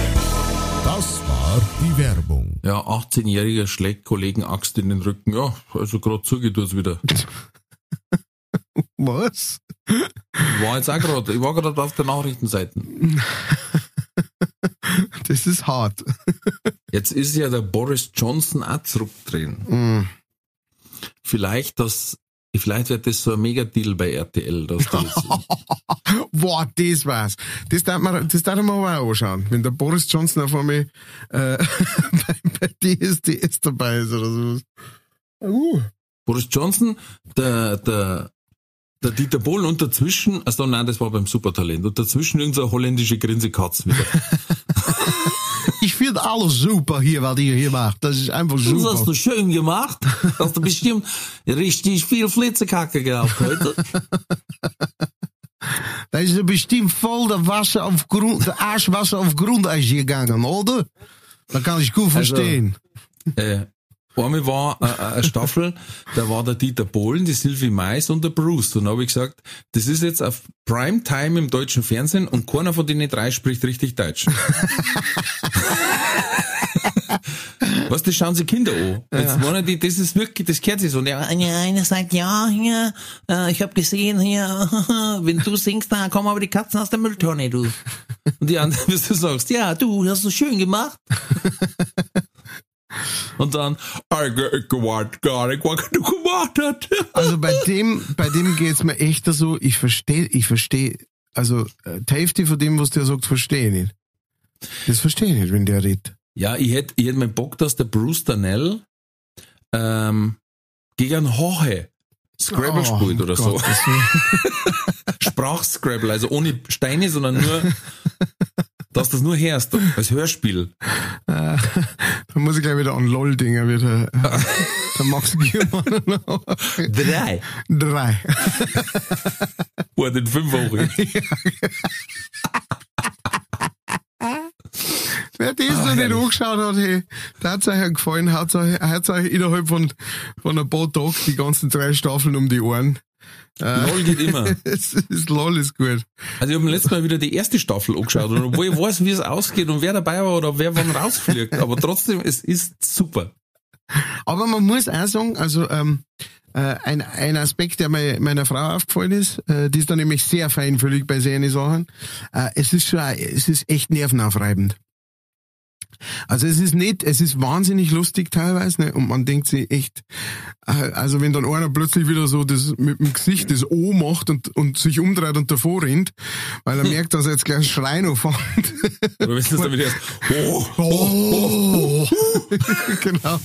Das war die Werbung. Ja, 18-Jähriger schlägt Kollegen Axt in den Rücken. Ja, also gerade zugeht es wieder. Was? Ich war jetzt auch gerade, ich war gerade auf der Nachrichtenseite. Das ist hart. Jetzt ist ja der Boris Johnson auch zurückdrehen. Mm. Vielleicht das, vielleicht wird das so ein Megadeal bei RTL, dass da jetzt, Boah, das war's. Das darf man, das darf man aber auch anschauen. Wenn der Boris Johnson auf einmal äh, bei, bei DSDS dabei ist oder sowas. Uh. Boris Johnson, der, der, der Dieter Bohlen und dazwischen, also nein, das war beim Supertalent, und dazwischen irgendeine holländische Grinsekatz wieder. Ich finde alles super hier, was ihr hier macht. Das ist einfach Das super. hast du schön gemacht. Hast du bestimmt richtig viel Flitzekacke gehabt heute. Da ist er bestimmt voll der Wasser auf Grund, der Arschwasser auf Grundeis gegangen, oder? Da kann ich gut verstehen. Äh, einmal war äh, äh, eine Staffel, da war der Dieter Bohlen, die Sylvie Mais und der Bruce. Und da habe ich gesagt, das ist jetzt auf Primetime im deutschen Fernsehen und keiner von denen drei spricht richtig Deutsch. Was, das schauen sie Kinder an. Jetzt meinen die, das ist wirklich, das gehört sich so. Und der eine, einer sagt, ja, hier, äh, ich habe gesehen, hier, wenn du singst, dann kommen aber die Katzen aus der Mülltonne, du. Und die anderen, bis du sagst, ja, du, hast du schön gemacht. Und dann, ich gewartet gar nicht, was du gemacht hast. Also bei dem, bei dem geht's mir echt so, ich verstehe, ich verstehe, also äh, die Hälfte von dem, was der sagt, verstehe ich nicht. Das verstehe ich nicht, wenn der redet. Ja, ich hätte ich hätt meinen Bock, dass der Bruce Danell ähm, gegen einen Hoche Scrabble Oh, spielt oder so. Gottes Willen. Sprachscrabble, also ohne Steine, sondern nur, dass du das nur hörst, als Hörspiel. Da muss ich gleich wieder an LOL-Dinger wieder. äh, Der Max Giermann. Drei. Drei. Vor den fünf Wochen. Wer das noch nicht angeschaut hat, hey, der hat euch gefallen, hat euch, hat euch innerhalb von, von ein paar Tagen die ganzen drei Staffeln um die Ohren. LOL geht immer. Ist LOL ist gut. Also ich habe mir letztes Mal wieder die erste Staffel angeschaut und obwohl ich weiß, wie es ausgeht und wer dabei war oder wer wann rausfliegt, aber trotzdem, es ist super. Aber man muss auch sagen, also ähm, äh, ein, ein Aspekt, der mei- meiner Frau aufgefallen ist, äh, die ist da nämlich sehr feinfühlig bei solchen Sachen. Äh, es ist schon, es ist echt nervenaufreibend. Also es ist nicht, es ist wahnsinnig lustig teilweise, ne? Und man denkt sich echt, äh, also wenn dann einer plötzlich wieder so das mit dem Gesicht das O macht und, und sich umdreht und davor rennt, weil er merkt, dass er jetzt gleich Schreien anfängt. Oder wenn du dann wieder erst, oh, Oh. genau.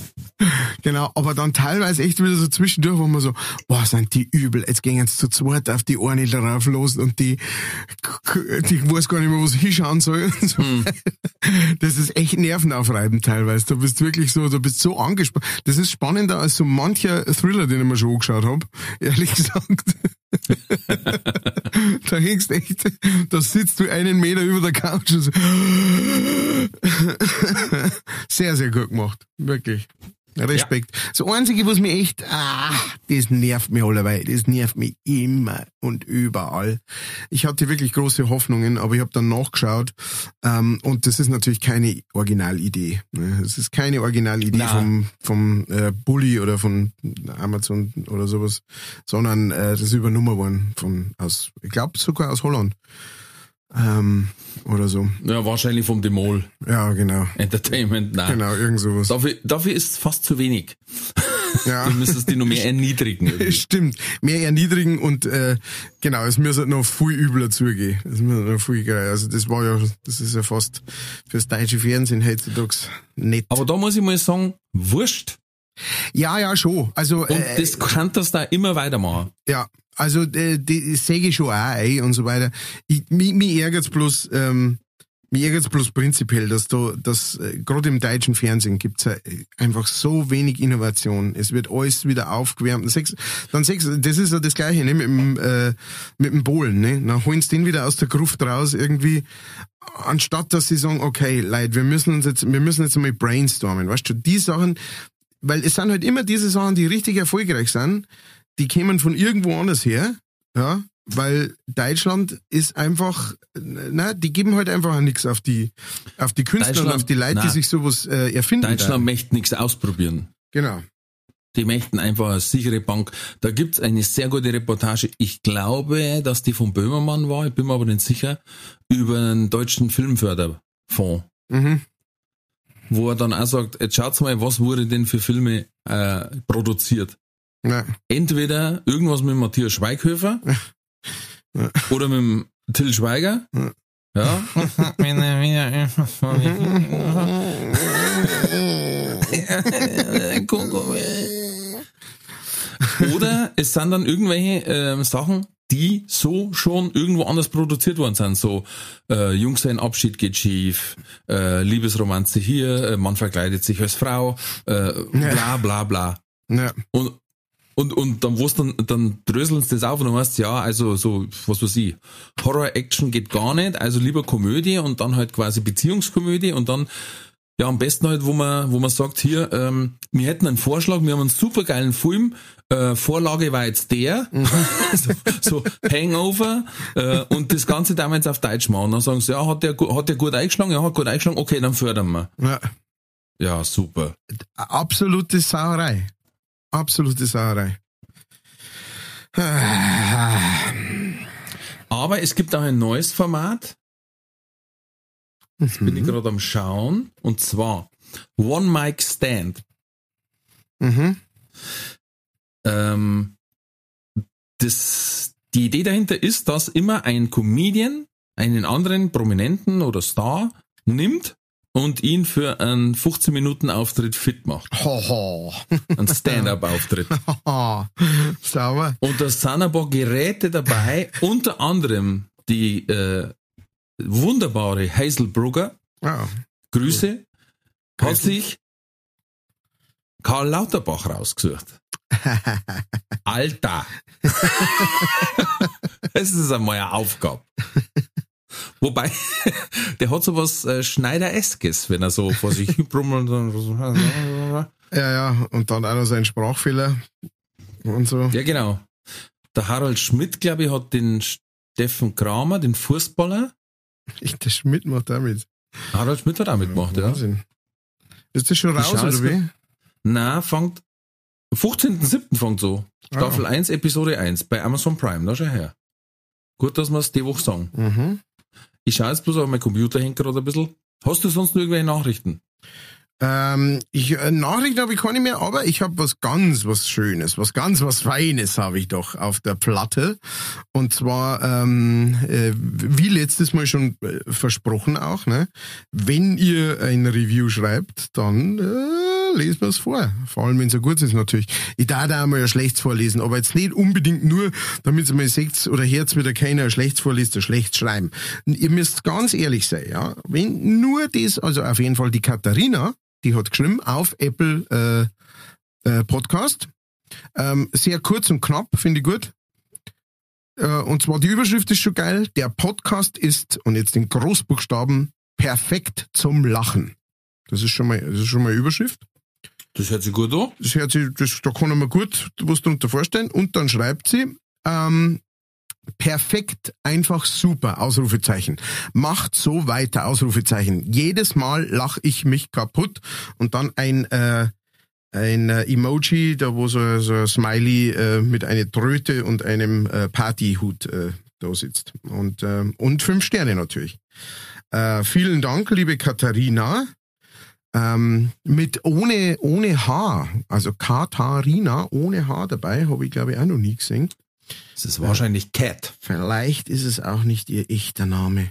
Genau, aber dann teilweise echt wieder so zwischendurch, wo man so, boah, sind die übel, jetzt gehen sie zu zweit auf die eine drauf los und die, die weiß gar nicht mehr, wo sie hinschauen soll. und So. Das ist echt nervenaufreibend teilweise. Du bist wirklich so, du bist so angespannt. Das ist spannender als so mancher Thriller, den ich mir schon angeschaut habe, ehrlich gesagt. da hängst echt, da sitzt du einen Meter über der Couch und so. Sehr, sehr gut gemacht. Wirklich. Respekt. Das Einzige, was mir echt, ah, das nervt mich allerweil. Das nervt mich immer und überall. Ich hatte wirklich große Hoffnungen, aber ich habe dann nachgeschaut ähm, und das ist natürlich keine Originalidee. ne. Es ist keine Originalidee Na. vom, vom äh, Bully oder von Amazon oder sowas, sondern äh, das ist übernommen worden von aus, ich glaube sogar aus Holland. Ähm, oder so. ja, wahrscheinlich vom Demol Ja, genau. Entertainment, nein. Genau, irgend sowas. Dafür, dafür ist es fast zu wenig. Ja. Du müsstest die noch mehr erniedrigen. irgendwie. Stimmt. Mehr erniedrigen und äh, genau, es müsste noch viel übler zugehen. Es müsste noch viel geil. Also das war ja, das ist ja fast fürs deutsche Fernsehen heutzutage nett. Aber da muss ich mal sagen, wurscht. ja, ja, schon. Also Und äh, das kann das da immer weitermachen. ja, also äh, die, das sehe ich schon auch ein und so weiter. Ich, mich, mich ärgert's bloß, ähm, mich ärgert's bloß prinzipiell, dass da, dass äh, gerade im deutschen Fernsehen gibt's ja einfach so wenig Innovation. Es wird alles wieder aufgewärmt. Sechs, dann sechs, das ist ja das Gleiche, ne, mit dem, äh, mit dem Bohlen, ne. Dann holen sie den wieder aus der Gruft raus irgendwie, anstatt dass sie sagen, okay, Leute, wir müssen uns jetzt, wir müssen jetzt mal brainstormen, weißt du, die Sachen, weil es sind halt immer diese Sachen, die richtig erfolgreich sind, die kämen von irgendwo anders her, ja, weil Deutschland ist einfach, na, die geben halt einfach nichts auf die, auf die Künstler und auf die Leute, die nein. sich sowas äh, erfinden. Deutschland möchte nichts ausprobieren. Genau. Die möchten einfach eine sichere Bank. Da gibt's eine sehr gute Reportage. Ich glaube, dass die von Böhmermann war, ich bin mir aber nicht sicher, über einen deutschen Filmförderfonds. Mhm. Wo er dann auch sagt, jetzt schaut's mal, was wurde denn für Filme äh, produziert. Ja. Entweder irgendwas mit Matthias Schweighöfer Ja. oder mit dem Till Schweiger. Ja. Ja. Oder es sind dann irgendwelche ähm, Sachen, die so schon irgendwo anders produziert worden sind. So, äh, Jungs, sein Abschied geht schief, äh, Liebesromanze hier, äh, man verkleidet sich als Frau, äh, bla bla bla. Ja. Und, und, und dann, wo's dann, dann dröseln sie das auf und dann weißt du, ja, also so, was weiß ich, Horror-Action geht gar nicht, also lieber Komödie und dann halt quasi Beziehungskomödie und dann, ja, am besten halt, wo man, wo man sagt, hier, ähm, wir hätten einen Vorschlag, wir haben einen supergeilen Film, äh, Vorlage war jetzt der, so, so Hangover, äh, und das Ganze da wir jetzt auf Deutsch machen. Dann sagen sie, ja, hat der, hat der gut eingeschlagen? Ja, hat gut eingeschlagen, okay, dann fördern wir. Ja. Ja, super. Absolute Sauerei. Absolute Sauerei. Aber es gibt auch ein neues Format. Jetzt bin ich Mhm. gerade am Schauen. Und zwar One Mic Stand. Mhm. Ähm, das, die Idee dahinter ist, dass immer ein Comedian einen anderen Prominenten oder Star nimmt und ihn für einen 15 Minuten Auftritt fit macht. Haha. Ein Stand-up-Auftritt. Haha. Sauber. Und da sind ein paar Geräte dabei, unter anderem die äh, wunderbare Hazel Brugger, Ja. Grüße, hat Hazel. sich Karl Lauterbach rausgesucht. Alter! das ist einmal eine Aufgabe. Wobei, der hat so was äh, Schneider-eskes, wenn er so vor sich brummelt. Ja, ja. Und dann auch noch sein Sprachfehler und so. Ja, genau. Der Harald Schmidt, glaube ich, hat den Steffen Kramer, den Fußballer. Ich, der Schmidt macht damit. Harald Schmidt hat auch mitgemacht, ja. Wahnsinn. Ist das schon raus, schau oder wie? Na, fängt, 15.07. fängt so. Staffel Ah. 1, Episode 1 bei Amazon Prime, da schon her. Gut, dass wir es die Woche sagen. Mhm. Ich schaue jetzt bloß auf mein Computer hängt gerade ein bisschen. Hast du sonst noch irgendwelche Nachrichten? Ähm, ich, äh, Nachrichten habe ich keine mehr, aber ich habe was ganz was Schönes, was ganz was Feines habe ich doch auf der Platte. Und zwar, ähm, äh, wie letztes Mal schon äh, versprochen auch, ne? wenn ihr ein Review schreibt, dann äh, lesen wir es vor. Vor allem, wenn es so gut ist natürlich. Ich darf da einmal ein Schlechtes vorlesen, aber jetzt nicht unbedingt nur, damit ihr mal seht oder hört, wieder keiner ein Schlechtes vorliest, ein Schlechtes schreiben. Ihr müsst ganz ehrlich sein, ja. Wenn nur das, also auf jeden Fall die Katharina, die hat geschrieben auf Apple äh, äh, Podcast. Ähm, sehr kurz und knapp, finde ich gut. Äh, und zwar die Überschrift ist schon geil. Der Podcast ist, und jetzt in Großbuchstaben, perfekt zum Lachen. Das ist schon mal, das ist schon mal Überschrift. Das hört sich gut an. Das hört sich, das, da kann man mir gut was darunter vorstellen. Und dann schreibt sie, ähm, perfekt, einfach super, Ausrufezeichen. Macht so weiter, Ausrufezeichen. Jedes Mal lach ich mich kaputt und dann ein, äh, ein äh, Emoji, da wo so, so ein Smiley äh, mit einer Tröte und einem äh, Partyhut äh, da sitzt. Und, äh, und fünf Sterne natürlich. Äh, vielen Dank, liebe Katharina. Ähm, mit ohne, ohne H, also Katharina ohne H dabei, habe ich glaube ich auch noch nie gesehen. Das ist wahrscheinlich Cat. Vielleicht ist es auch nicht ihr echter Name.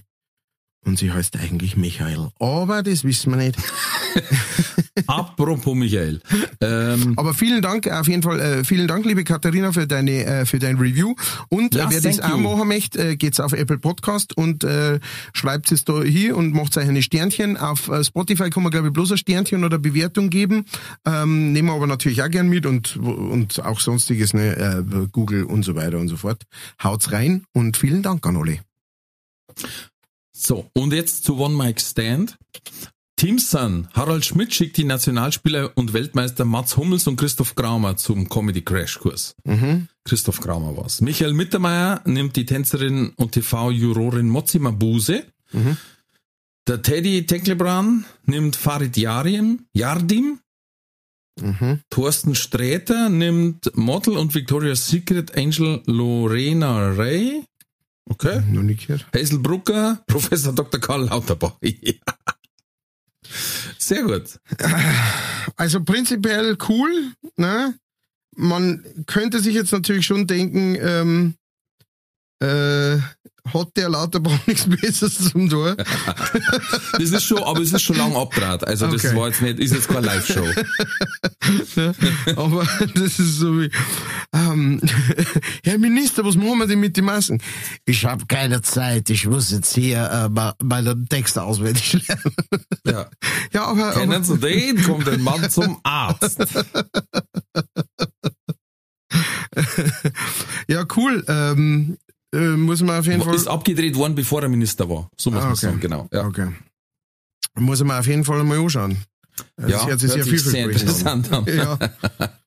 Und sie heißt eigentlich Michael. Aber das wissen wir nicht. Apropos Michael. Ähm, Aber vielen Dank, auf jeden Fall, äh, vielen Dank, liebe Katharina, für deine, äh, für dein Review. Und äh, Ja, wer das auch machen möchte, äh, geht's auf Apple Podcast und äh, schreibt es da hier und macht euch eine Sternchen. Auf äh, Spotify kann man, glaube ich, bloß ein Sternchen oder Bewertung geben. Ähm, nehmen wir aber natürlich auch gern mit und, und auch sonstiges, ne, äh, Google und so weiter und so fort. Haut's rein und vielen Dank an alle. so, und jetzt zu One Mic Stand. Team Sun. Harald Schmidt schickt die Nationalspieler und Weltmeister Mats Hummels und Christoph Kramer zum Comedy Crash Kurs. Mhm. Christoph Kramer war's. Michael Mittermeier nimmt die Tänzerin und TV-Jurorin Mozzi Mabuse. Mhm. Der Teddy Teklebran nimmt Farid Yarim, Yardim. Mhm. Thorsten Sträter nimmt Model und Victoria's Secret Angel Lorena Ray. Okay. Noch gehört. Hazel Brucker, Professor Dr. Karl Lauterbach. Ja. Sehr gut. Also prinzipiell cool, ne? Man könnte sich jetzt natürlich schon denken, ähm, äh, hat der Lauterbach nichts Besseres zum Tor? Das ist schon, aber es ist schon lang abdraht. Also das Okay. war jetzt nicht, ist jetzt keine Live-Show. Aber das ist so wie, ähm, Herr Minister, was machen wir denn mit den Masken? Ich habe keine Zeit, ich muss jetzt hier äh, mal meine Texte auswendig lernen. Ja. Ja, aber, Kennen aber Sie den? Kommt ein Mann zum Arzt. ja, cool. Ähm, äh, muss man auf jeden Fall. Ist abgedreht worden, bevor er Minister war. So muss Ah, man okay. sagen, genau. Ja, Okay. Muss man auf jeden Fall mal anschauen. Das ja hört sich sehr sich sehr interessant an. Ja.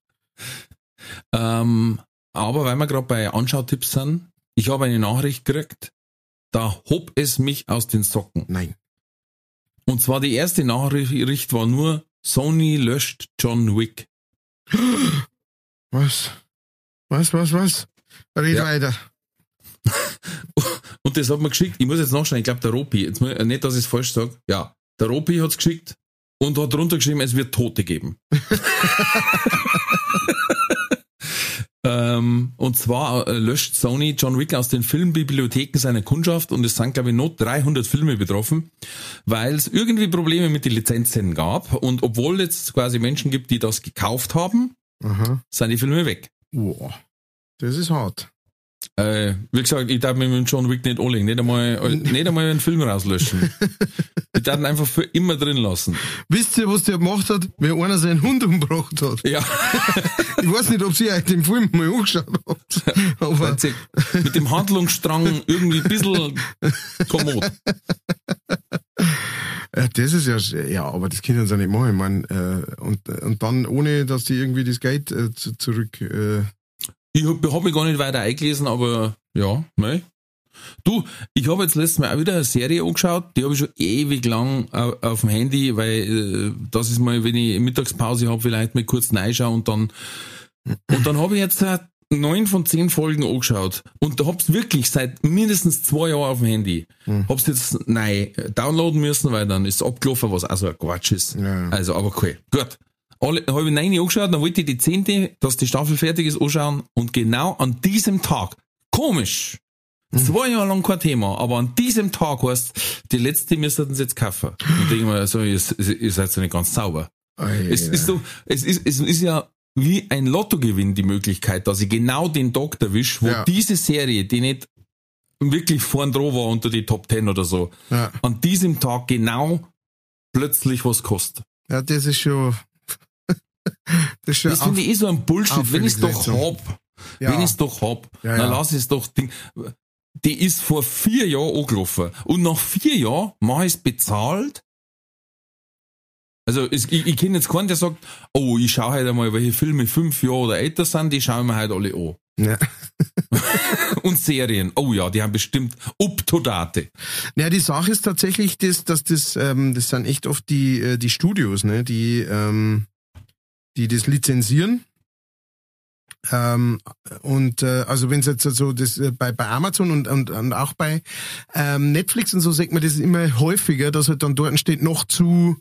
Ähm, aber weil wir gerade bei Anschautipps sind, ich habe eine Nachricht gekriegt, da hob es mich aus den Socken. Nein. Und zwar die erste Nachricht war nur Sony löscht John Wick. Was? Was, was, was? Red Ja. weiter. Und das hat man geschickt. Ich muss jetzt nachschauen, ich glaube der Ropi, jetzt ich- nicht, dass ich es falsch sage. Ja, der Ropi hat's geschickt und hat drunter geschrieben, es wird Tote geben. ähm, und zwar äh, löscht Sony John Wick aus den Filmbibliotheken seiner Kundschaft und es sind, glaube ich, noch 300 Filme betroffen, weil es irgendwie Probleme mit den Lizenzen gab. Und obwohl jetzt quasi Menschen gibt, die das gekauft haben, Aha. sind die Filme weg. Wow. Das ist hart. Äh, wie gesagt, ich darf mich mit John Wick nicht anlegen, nicht einmal, nicht einmal einen Film rauslöschen. ich darf ihn einfach für immer drin lassen. Wisst ihr, was der gemacht hat? Wie einer seinen Hund umgebracht hat. Ja, Ich weiß nicht, ob ihr euch den Film mal angeschaut habt. Aber mit dem Handlungsstrang irgendwie ein bisschen kommod. Ja, das ist ja, ja, aber das können sie ja nicht machen. Ich mein, äh, und, und dann ohne, dass die irgendwie das Geld äh, zu, zurück. Äh, Ich habe hab mich gar nicht weiter eingelesen, aber ja, ne. Du, ich habe jetzt letztes Mal auch wieder eine Serie angeschaut, die habe ich schon ewig lang au- auf dem Handy, weil äh, das ist mal, wenn ich Mittagspause habe, vielleicht mal kurz reinschauen und dann und dann habe ich jetzt äh, neun von zehn Folgen angeschaut und da hab's wirklich seit mindestens zwei Jahren auf dem Handy. Hab's jetzt nein downloaden müssen, weil dann ist abgelaufen, was auch so ein Quatsch ist. Ja. Also, aber okay, gut. Alle, habe ich neun angeschaut, dann wollte ich die zehnte, dass die Staffel fertig ist, anschauen und genau an diesem Tag, komisch, zwei Jahre lang kein Thema, aber an diesem Tag heißt, die letzte müssten sie jetzt kaufen. Und denke ich mir, so, ihr, ihr seid so nicht ganz sauber. Es ist so, es ist, es ist ja wie ein Lottogewinn die Möglichkeit, dass ich genau den Tag erwisch, wo Ja. diese Serie, die nicht wirklich vorn dran war unter die Top 10 oder so, ja. an diesem Tag genau plötzlich was kostet. ja, das ist schon. Das. Das finde ich eh so ein Bullshit. Wenn ich es doch hab, Ja. wenn ich es doch hab, Ja, dann ja. lass es doch. Ding. Die ist vor vier Jahren angelaufen. Und nach vier Jahren mach ich es bezahlt. Also es, ich, ich kenne jetzt keinen, der sagt, oh, ich schaue heute mal, welche Filme fünf Jahre oder älter sind, die schauen wir heute alle an. ja. Und Serien, oh ja, die haben bestimmt up to date. Ja, die Sache ist tatsächlich, das, dass das, ähm, das sind echt oft die, äh, die Studios, ne, die, ähm, die das lizenzieren. Ähm, und äh, also wenn es jetzt so das äh, bei, bei Amazon und, und, und auch bei ähm, Netflix und so sagt man das immer häufiger, dass halt dann dort steht noch zu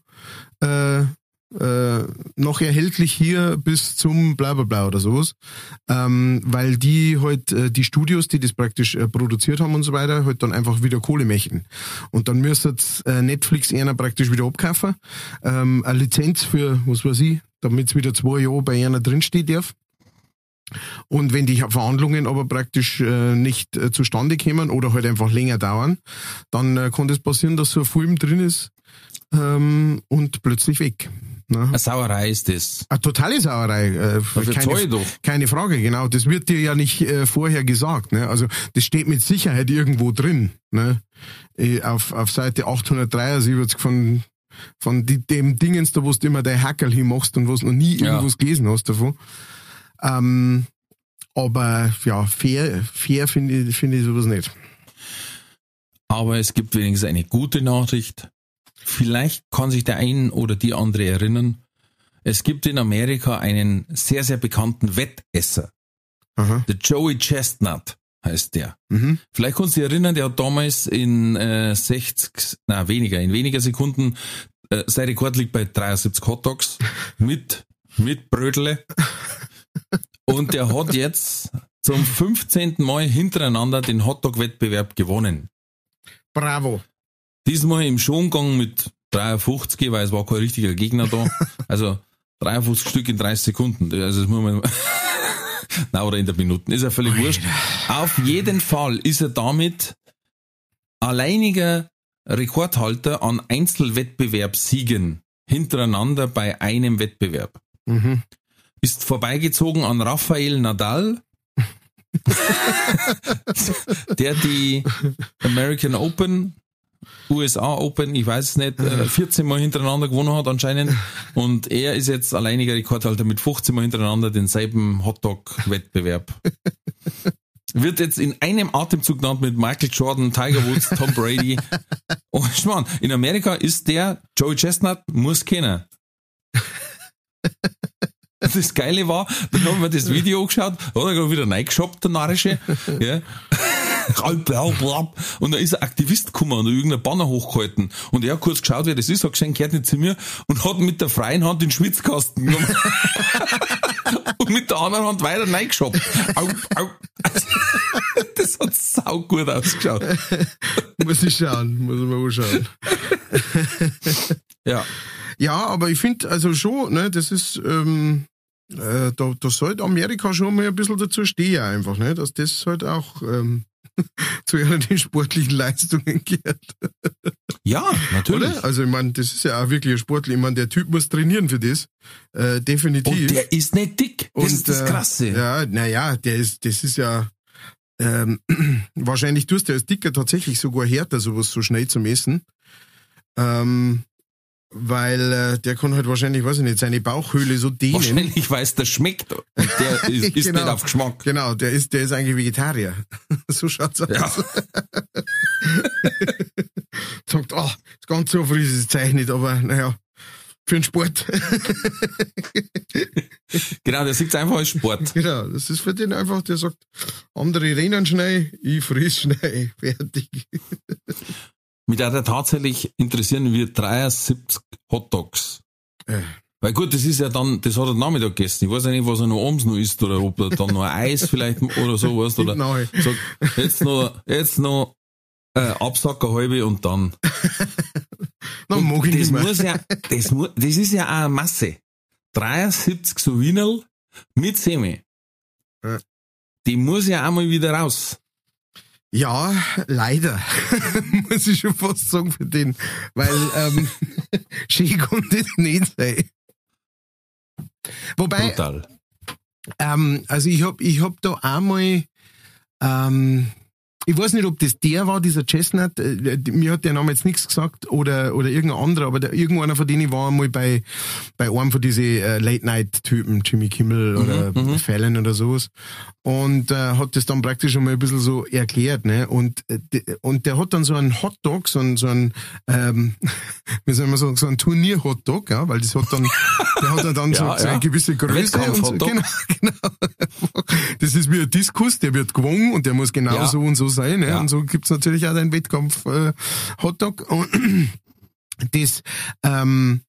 äh, äh, noch erhältlich hier bis zum bla bla bla oder sowas. Ähm, weil die halt äh, die Studios, die das praktisch äh, produziert haben und so weiter, halt dann einfach wieder Kohle möchten. Und dann müsste äh, Netflix einer praktisch wieder abkaufen. Ähm, eine Lizenz für, was weiß ich, damit es wieder zwei Jahre bei einer drinstehen darf. Und wenn die Verhandlungen aber praktisch äh, nicht äh, zustande kommen oder halt einfach länger dauern, dann äh, kann das passieren, dass so ein Film drin ist ähm, und plötzlich weg. Ne? Eine Sauerei ist das. Eine totale Sauerei. Äh, doch. keine Frage, genau. Das wird dir ja nicht äh, vorher gesagt. Ne? Also das steht mit Sicherheit irgendwo drin. Ne? Äh, auf, auf Seite 873 von von die, dem Dingens, da wo du immer dein Hackerl hinmachst und was noch nie Ja. irgendwas gelesen hast davon. Ähm, aber ja, fair, fair finde ich, finde ich sowas nicht. Aber es gibt wenigstens eine gute Nachricht. Vielleicht kann sich der ein oder die andere erinnern. Es gibt in Amerika einen sehr, sehr bekannten Wettesser. Aha. Der Joey Chestnut heißt der. Mhm. Vielleicht kannst du dich erinnern, der hat damals in äh, 60, na weniger, in weniger Sekunden, äh, sein Rekord liegt bei 73 Hotdogs mit, mit Brödle. Und der hat jetzt zum 15. Mal hintereinander den Hotdog-Wettbewerb gewonnen. Bravo. Diesmal im Schongang mit 53, weil es war kein richtiger Gegner da. Also 53 Stück in 30 Sekunden. Also das muss man. Na, oder in der Minuten. Ist ja völlig wurscht. Auf jeden Fall ist er damit alleiniger Rekordhalter an Einzelwettbewerbssiegen hintereinander bei einem Wettbewerb. Mhm. Ist vorbeigezogen an Rafael Nadal, der die American Open, USA Open, ich weiß es nicht, äh, 14 Mal hintereinander gewonnen hat anscheinend. Und er ist jetzt alleiniger Rekordhalter mit 15 Mal hintereinander denselben Hotdog-Wettbewerb. Wird jetzt in einem Atemzug genannt mit Michael Jordan, Tiger Woods, Tom Brady. Oh, Schmarrn, in Amerika ist der Joey Chestnut, muss kennen. Das Geile war, dann haben wir das Video angeschaut, hat er gerade wieder reingeschoppt, der Narische. Ja. Und da ist ein Aktivist gekommen und irgendein Banner hochgehalten. Und er hat kurz geschaut, wer das ist, hat gesagt, gehört nicht zu mir und hat mit der freien Hand den Schwitzkasten genommen. und mit der anderen Hand weiter reingeschoppt. Au, au. Das hat sau gut ausgeschaut. Muss ich schauen, muss ich mal anschauen. Ja. Ja, aber ich finde also schon, ne, das ist, ähm, äh, da, da sollte Amerika schon mal ein bisschen dazu stehen einfach, ne, dass das halt auch ähm, zu ihren sportlichen Leistungen gehört. Ja, natürlich. Oder? Also ich meine, das ist ja auch wirklich ein Sportler. Ich meine, der Typ muss trainieren für das. Äh, definitiv. Und der ist nicht dick. Das Und, ist das äh, Krasse. Ja, naja, der ist, das ist ja ähm, wahrscheinlich tust du als Dicker tatsächlich sogar härter, sowas so schnell zu messen. Ähm, weil äh, der kann halt wahrscheinlich, weiß ich nicht, seine Bauchhöhle so dehnen. Wahrscheinlich weiß der schmeckt. Und der ist, ist Genau. nicht auf Geschmack. Genau, der ist, der ist eigentlich Vegetarier. so schaut's aus. Ja. Sagt, ah, das ganz so früh ist es zeichnet, aber naja, für den Sport. Genau, der sieht einfach als Sport. genau, das ist für den einfach, der sagt, andere rennen schnell, ich friss schnell, fertig. Mit der tatsächlich interessieren wir 73 Hotdogs. Äh. Weil gut, das ist ja dann, das hat er Nachmittag gegessen. Ich weiß ja nicht, was er noch abends noch isst oder ob er dann noch Eis vielleicht oder sowas oder Neu. sagt, jetzt noch, jetzt noch äh, Absacker halbe und dann. Dann mag ich das nicht mehr. muss ja, das, mu das ist ja auch eine Masse. 73 so Wienerl mit Semi. Ja. Die muss ja auch mal wieder raus. Ja, leider. Muss ich schon fast sagen für den. Weil, ähm, schön konnte das nicht sein. Wobei, Brutal. ähm, also ich hab, ich hab da einmal, ähm, ich weiß nicht, ob das der war, dieser Chestnut, äh, mir hat der Name jetzt nichts gesagt oder, oder irgendein anderer, aber der, irgendeiner von denen war einmal bei, bei einem von diesen äh, Late-Night-Typen, Jimmy Kimmel oder Fallon oder sowas und äh, hat das dann praktisch schon mal ein bisschen so erklärt, ne? Und, äh, und der hat dann so einen Hotdog, so ein, so ein ähm, wie soll man sagen, so ein Turnier-Hotdog, ja, weil das hat dann, der hat dann so, Ja, so eine gewisse Größe. Und so, genau, genau. Das ist wie ein Diskus, der wird gewonnen und der muss genau so und so sein. Ne? Ja. Und so gibt's natürlich auch den Wettkampf äh, Hotdog. Und das, ähm,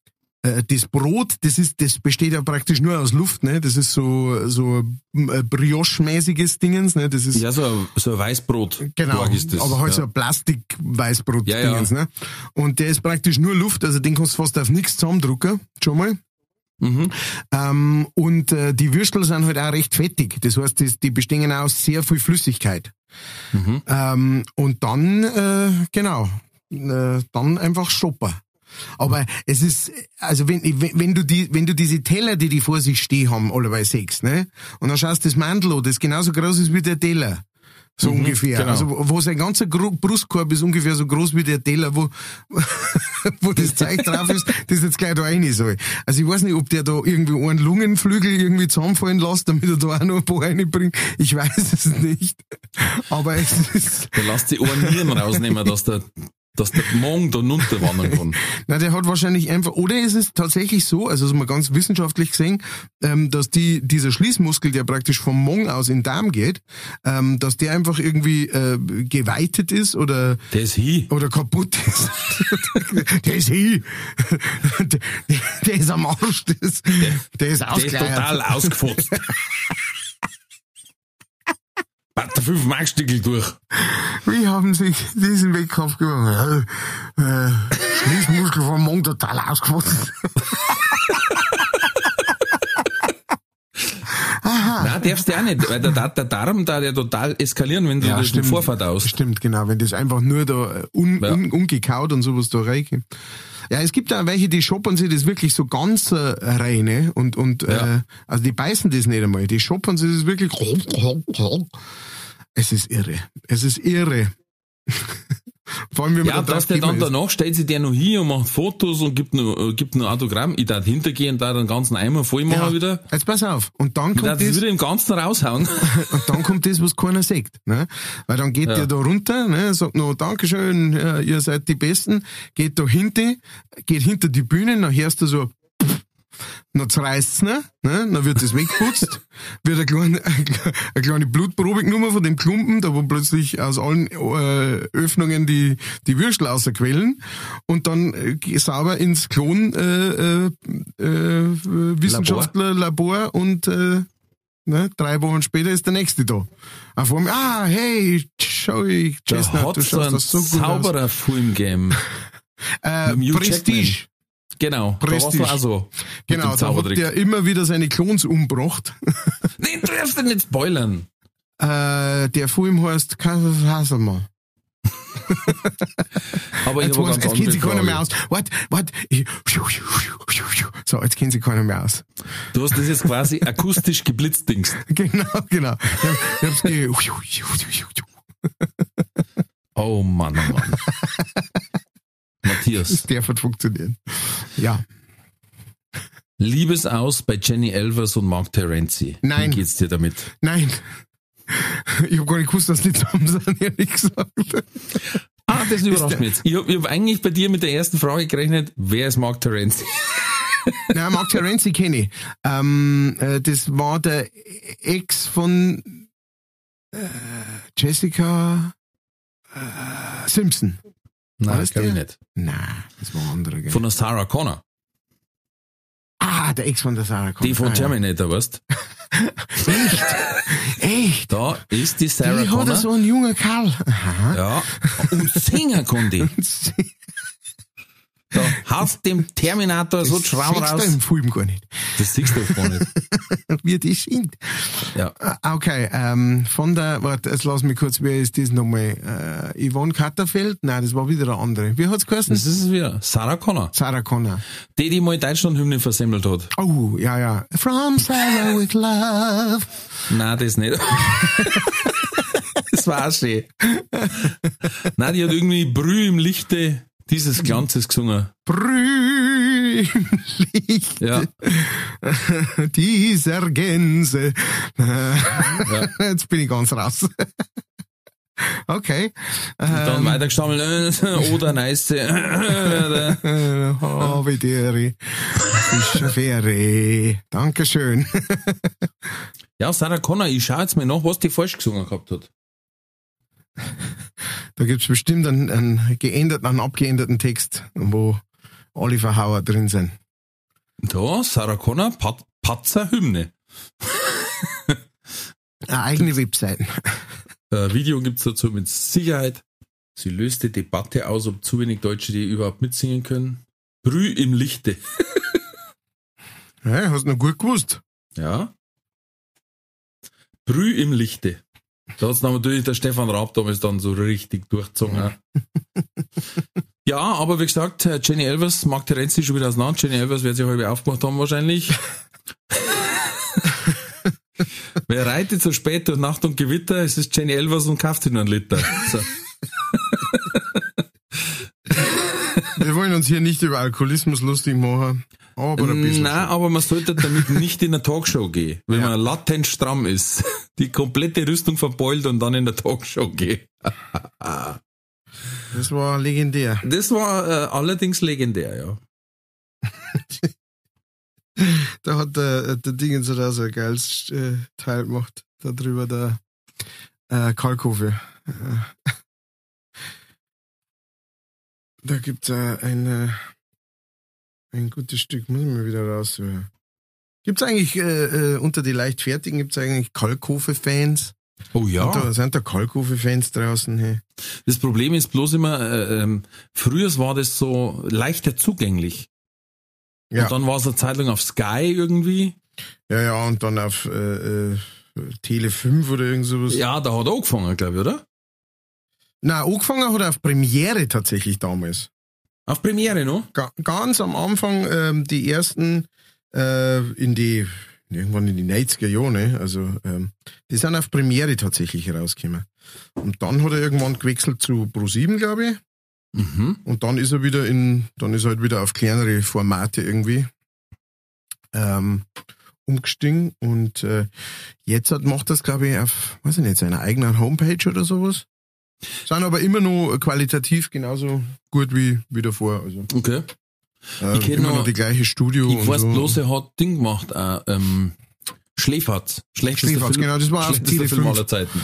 äh, das Brot, das ist, das besteht ja praktisch nur aus Luft, ne? Das ist so so äh, Brioche-mäßiges Dingens, ne? Das ist Ja, so ein, so ein Weißbrot. Genau, ist das. aber halt so ja. ein Plastik-Weißbrot Ja, ja. Ne? Und der ist praktisch nur Luft, also den kannst du fast auf nichts zusammendrucken, schon mal. Mhm. Ähm, und äh, die Würstel sind halt auch recht fettig. Das heißt, das, die bestehen aus sehr viel Flüssigkeit. Mhm. Ähm, und dann, äh, genau, äh, dann einfach Stopper. Aber es ist, also wenn, wenn wenn du die, wenn du diese Teller, die die vor sich stehen haben, allebei sechs, ne? Und dann schaust du das Mandel an, das genauso groß ist wie der Teller. So ungefähr. genau. Also wo sein ganzer Gro Brustkorb ist ungefähr so groß wie der Teller, wo, wo das Zeug drauf ist, das jetzt gleich da rein soll. Also ich weiß nicht, ob der da irgendwie einen Lungenflügel irgendwie zusammenfallen lässt, damit er da auch noch ein paar reinbringt. Ich weiß es nicht. Aber es ist, Der lässt die Ohren Nieren rausnehmen, dass der, dass der Morgen da runterwandern kann. Na, der hat wahrscheinlich einfach, oder ist es tatsächlich so, also ist mal ganz wissenschaftlich gesehen, ähm, dass die, dieser Schließmuskel, der praktisch vom Mong aus in den Darm geht, ähm, dass der einfach irgendwie äh, geweitet ist oder Der ist hi. oder kaputt ist. der ist hin. Der, der ist am Arsch. Der ist, der ist Der ist total ausgefotzt. Bat der fünf Markstückel durch. Wie haben sich diesen gewonnen? Ja, äh, Schließmuskel vom Mong total ausgefotzt. Nein, darfst du auch nicht, weil der, der, Darm da ja total eskalieren, wenn du Ja, das stimmt. im Vorverdaust. Stimmt, genau. Wenn das einfach nur da äh, un, Ja. un, ungekaut und sowas da reinkommt. Ja, es gibt auch welche, die shoppern sich das wirklich so ganz äh, rein, ne? Und, und Ja. äh, also die beißen das nicht einmal. Die shoppern sich das wirklich. Es ist irre. Es ist irre. Vor allem, wenn man Ja, da dass der dann danach stellt sich der noch hin und macht Fotos und gibt nur, äh, gibt nur Autogramm. Ich darf hintergehen, da den ganzen Eimer voll machen ja, wieder. Jetzt pass auf. Und dann Ich darf kommt das wieder im Ganzen raushauen. und dann kommt das, was keiner sagt. Ne? Weil dann geht Ja. der da runter, ne? sagt noch Dankeschön, ihr seid die Besten, geht da hinten, geht hinter die Bühne, dann hörst du so dann zerreißt's ne? ne? Dann wird das weggeputzt, wird eine kleine, eine kleine Blutprobe genommen von dem Klumpen, da wo plötzlich aus allen äh, Öffnungen die, die Würstel außerquellen und dann äh, sauber ins Klon äh, äh, äh, Wissenschaftler Labor und äh, ne, drei Wochen später ist der nächste da. Auf einmal, ah, hey, schau ich, Chestnut, du schaust das so gut aus. sauberer Film gegeben. Äh, Prestige. Genau. Prestige. so. Genau, da hat der immer wieder seine Klons umgebracht. Nee, du darfst dich nicht spoilern. Äh, der Film heißt Kassel Hasselmann. Aber Jetzt, ganz jetzt kennt andere keiner mehr aus. Warte. Ich- So, jetzt kennt sich keiner mehr aus. Du hast das jetzt quasi akustisch geblitzdingst. Genau, genau. Ich hab's ge Oh Mann, oh Mann. Matthias, darf nicht funktionieren. Ja. Liebesaus bei Jenny Elvers und Mark Terenzi. Nein. Wie geht's dir damit? Nein. Ich hab gar nicht gewusst, dass die zusammen sind, ehrlich gesagt. Ah, das überrascht mich jetzt. Ich habe hab eigentlich bei dir mit der ersten Frage gerechnet, wer ist Mark Terenzi? Nein, Mark Terenzi kenne ich. Ähm, äh, das war der Ex von äh, Jessica äh, Simpson. Nein, das glaube ich nicht. Nein, das war ein anderer. Gell? Von der Sarah Connor. ah, der Ex von der Sarah Connor. Die von ah. Terminator, weißt Echt? Echt? Da ist die Sarah Die hat Connor. so ein junger Kerl. Aha. Ja, und singen kann die. Da hast dem Terminator so die Schraube Sechster raus. im Film gar nicht. Das siehst du gar nicht. Wie die singt. Ja. Ah, Okay, ähm, von der, warte, jetzt lass mich kurz, wer ist das nochmal? Äh, Yvonne Katterfeld? Nein, das war wieder eine andere. Wie hat's geheißen? Das ist es wieder. Sarah Connor. Sarah Connor. Die, die mal Deutschland-Hymne versemmelt hat. Oh, ja, ja. From Sarah with Love. Nein, das nicht. das war auch schön. Nein, die hat irgendwie Brüh im Lichte dieses Glanzes gesungen. Brühlich Ja. dieser Gänse. ja. Jetzt bin ich ganz raus. Okay. Und dann weitergestammelt. äh, Oder nice. Havideri. Fischefähre. Dankeschön. Ja, Sarah Connor, ich schau jetzt mal nach, was die falsch gesungen gehabt hat. Da gibt's bestimmt einen, einen geänderten, einen abgeänderten Text, wo Oliver Hauer drin sind. Da, Sarah Connor, Pat Patzer Hymne. Eine eigene Webseite. Äh, Video gibt's dazu mit Sicherheit. Sie löste Debatte aus, ob zu wenig Deutsche die überhaupt mitsingen können. Brüh im Lichte. Ja, hast du noch gut gewusst. Ja. Brüh im Lichte. Da hat's dann natürlich der Stefan Raab damals dann so richtig durchgezogen. ja, aber wie gesagt, äh, Jenny Elvers, Mark Terenzi schon wieder auseinander. Jenny Elvers wird sich halb aufgemacht haben wahrscheinlich. Wer reitet so spät durch Nacht und Gewitter, es ist Jenny Elvers und kauft sich nur einen Liter. So. Wir wollen uns hier nicht über Alkoholismus lustig machen, aber. Nein, aber man sollte damit nicht in eine Talkshow gehen, wenn Ja. man latent stramm ist, die komplette Rüstung verbeult und dann in der Talkshow geht. Das war legendär. Das war äh, allerdings legendär, ja. Da hat der, der Dingens da so ein geiles äh, Teil gemacht. Da drüber der äh, Kalkofe. Da gibt's äh, ein, äh, ein gutes Stück, muss ich mal wieder raussuchen. Gibt's eigentlich äh, äh, unter die Leichtfertigen gibt's eigentlich Kalkofe-Fans? Oh ja. Und Da sind da Kalkofe-Fans draußen. Hey. Das Problem ist bloß immer, äh, ähm, früher war das so leichter zugänglich. Ja. Und dann war es eine Zeit lang auf Sky irgendwie. Ja, ja, und dann auf äh, äh, Tele 5 oder irgend sowas. Ja, da hat er angefangen, glaube ich, oder? Na, angefangen hat er auf Premiere tatsächlich damals. Auf Premiere noch? Ga ganz am Anfang ähm, die ersten äh, in die irgendwann in die 90er Jahre, ne? also ähm, die sind auf Premiere tatsächlich rausgekommen. Und dann hat er irgendwann gewechselt zu Pro7, glaube ich. Mhm. Und dann ist er wieder in, dann ist er halt wieder auf kleinere Formate irgendwie ähm, umgestiegen. Und äh, jetzt hat, macht das, glaube ich, auf, weiß ich nicht, seiner eigenen Homepage oder sowas. Sind aber immer noch qualitativ genauso gut wie, wie davor. Also. Okay. Äh, Ich immer noch- noch die gleiche Studio. Ich weiß so. bloß, er hat Ding gemacht, äh, ähm, Schläferz. Schlechtester Schläferz, Film, genau, das war schlechtester Tele5. Film aller Zeiten.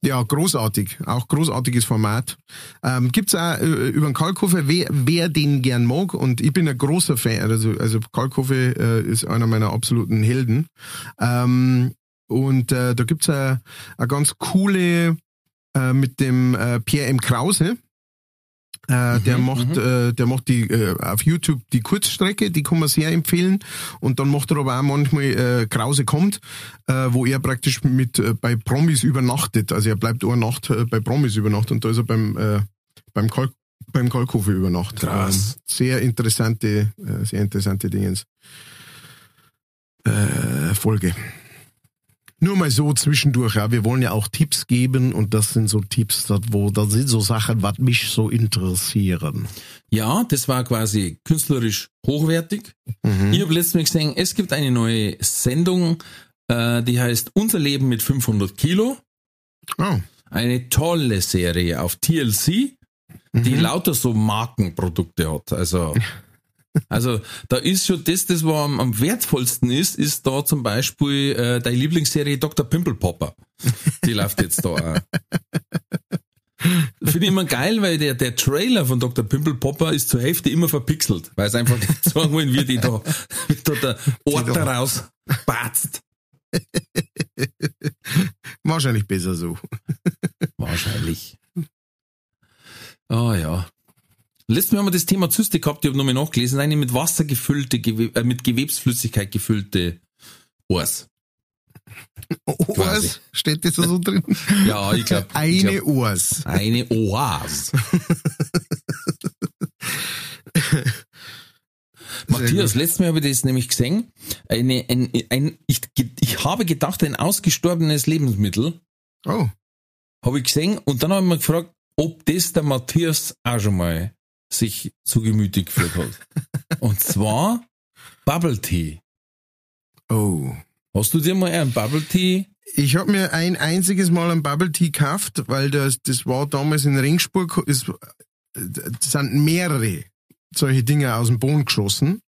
Ja, großartig. Auch großartiges Format. Ähm, gibt's auch äh, über den Kalkofe, wer, wer den gern mag. Und ich bin ein großer Fan. Also, also Kalkofe äh, ist einer meiner absoluten Helden. Ähm, und äh, da gibt's eine, eine ganz coole äh, mit dem äh, Pierre M. Krause. Äh, der macht, äh, der macht die äh, auf YouTube die Kurzstrecke, die kann man sehr empfehlen. Und dann macht er aber auch manchmal äh, Krause kommt, äh, wo er praktisch mit äh, bei Promis übernachtet. Also er bleibt eine Nacht äh, bei Promis über Nacht und da ist er beim äh, beim Kalk beim Kalkofe über Nacht. Krass. Ähm, sehr interessante, äh, sehr interessante Dingens. Äh, Folge. Nur mal so zwischendurch, ja. Wir wollen ja auch Tipps geben und das sind so Tipps, dat, wo, das sind so Sachen, was mich so interessieren. Ja, das war quasi künstlerisch hochwertig. Mhm. Ich habe letztens gesehen, es gibt eine neue Sendung, äh, die heißt Unser Leben mit 500 Kilo. Oh. Eine tolle Serie auf TLC, die Mhm. lauter so Markenprodukte hat. Also, also da ist schon das, das was am, am wertvollsten ist, ist da zum Beispiel äh, deine Lieblingsserie Dr. Pimple Popper. Die läuft jetzt da auch. Finde ich immer geil, weil der, der Trailer von Dr. Pimple Popper ist zur Hälfte immer verpixelt, weil es einfach nicht sagen wollen, wie die da, wie da der Ort da- daraus batzt. Wahrscheinlich besser so. Wahrscheinlich. Ah ja. Letztes Mal haben wir das Thema Zyste gehabt, ich habe nochmal nachgelesen, eine mit Wasser gefüllte, Gewe äh, mit Gewebsflüssigkeit gefüllte Ohrs. Oars? Steht das da so drin? Ja, ich glaube. Eine Oars. Eine Oase. Matthias, letztes Mal habe ich das nämlich gesehen. Eine, ein, ein, ich, ich habe gedacht, ein ausgestorbenes Lebensmittel Oh. habe ich gesehen und dann habe ich mir gefragt, ob das der Matthias auch schon mal sich zu gemütig geführt hat. und zwar Bubble Tea. Oh. Hast du dir mal einen Bubble Tea? Ich habe mir ein einziges Mal ein Bubble Tea gekauft, weil das, das war damals in Ringsburg, es sind mehrere solche Dinge aus dem Boden geschossen.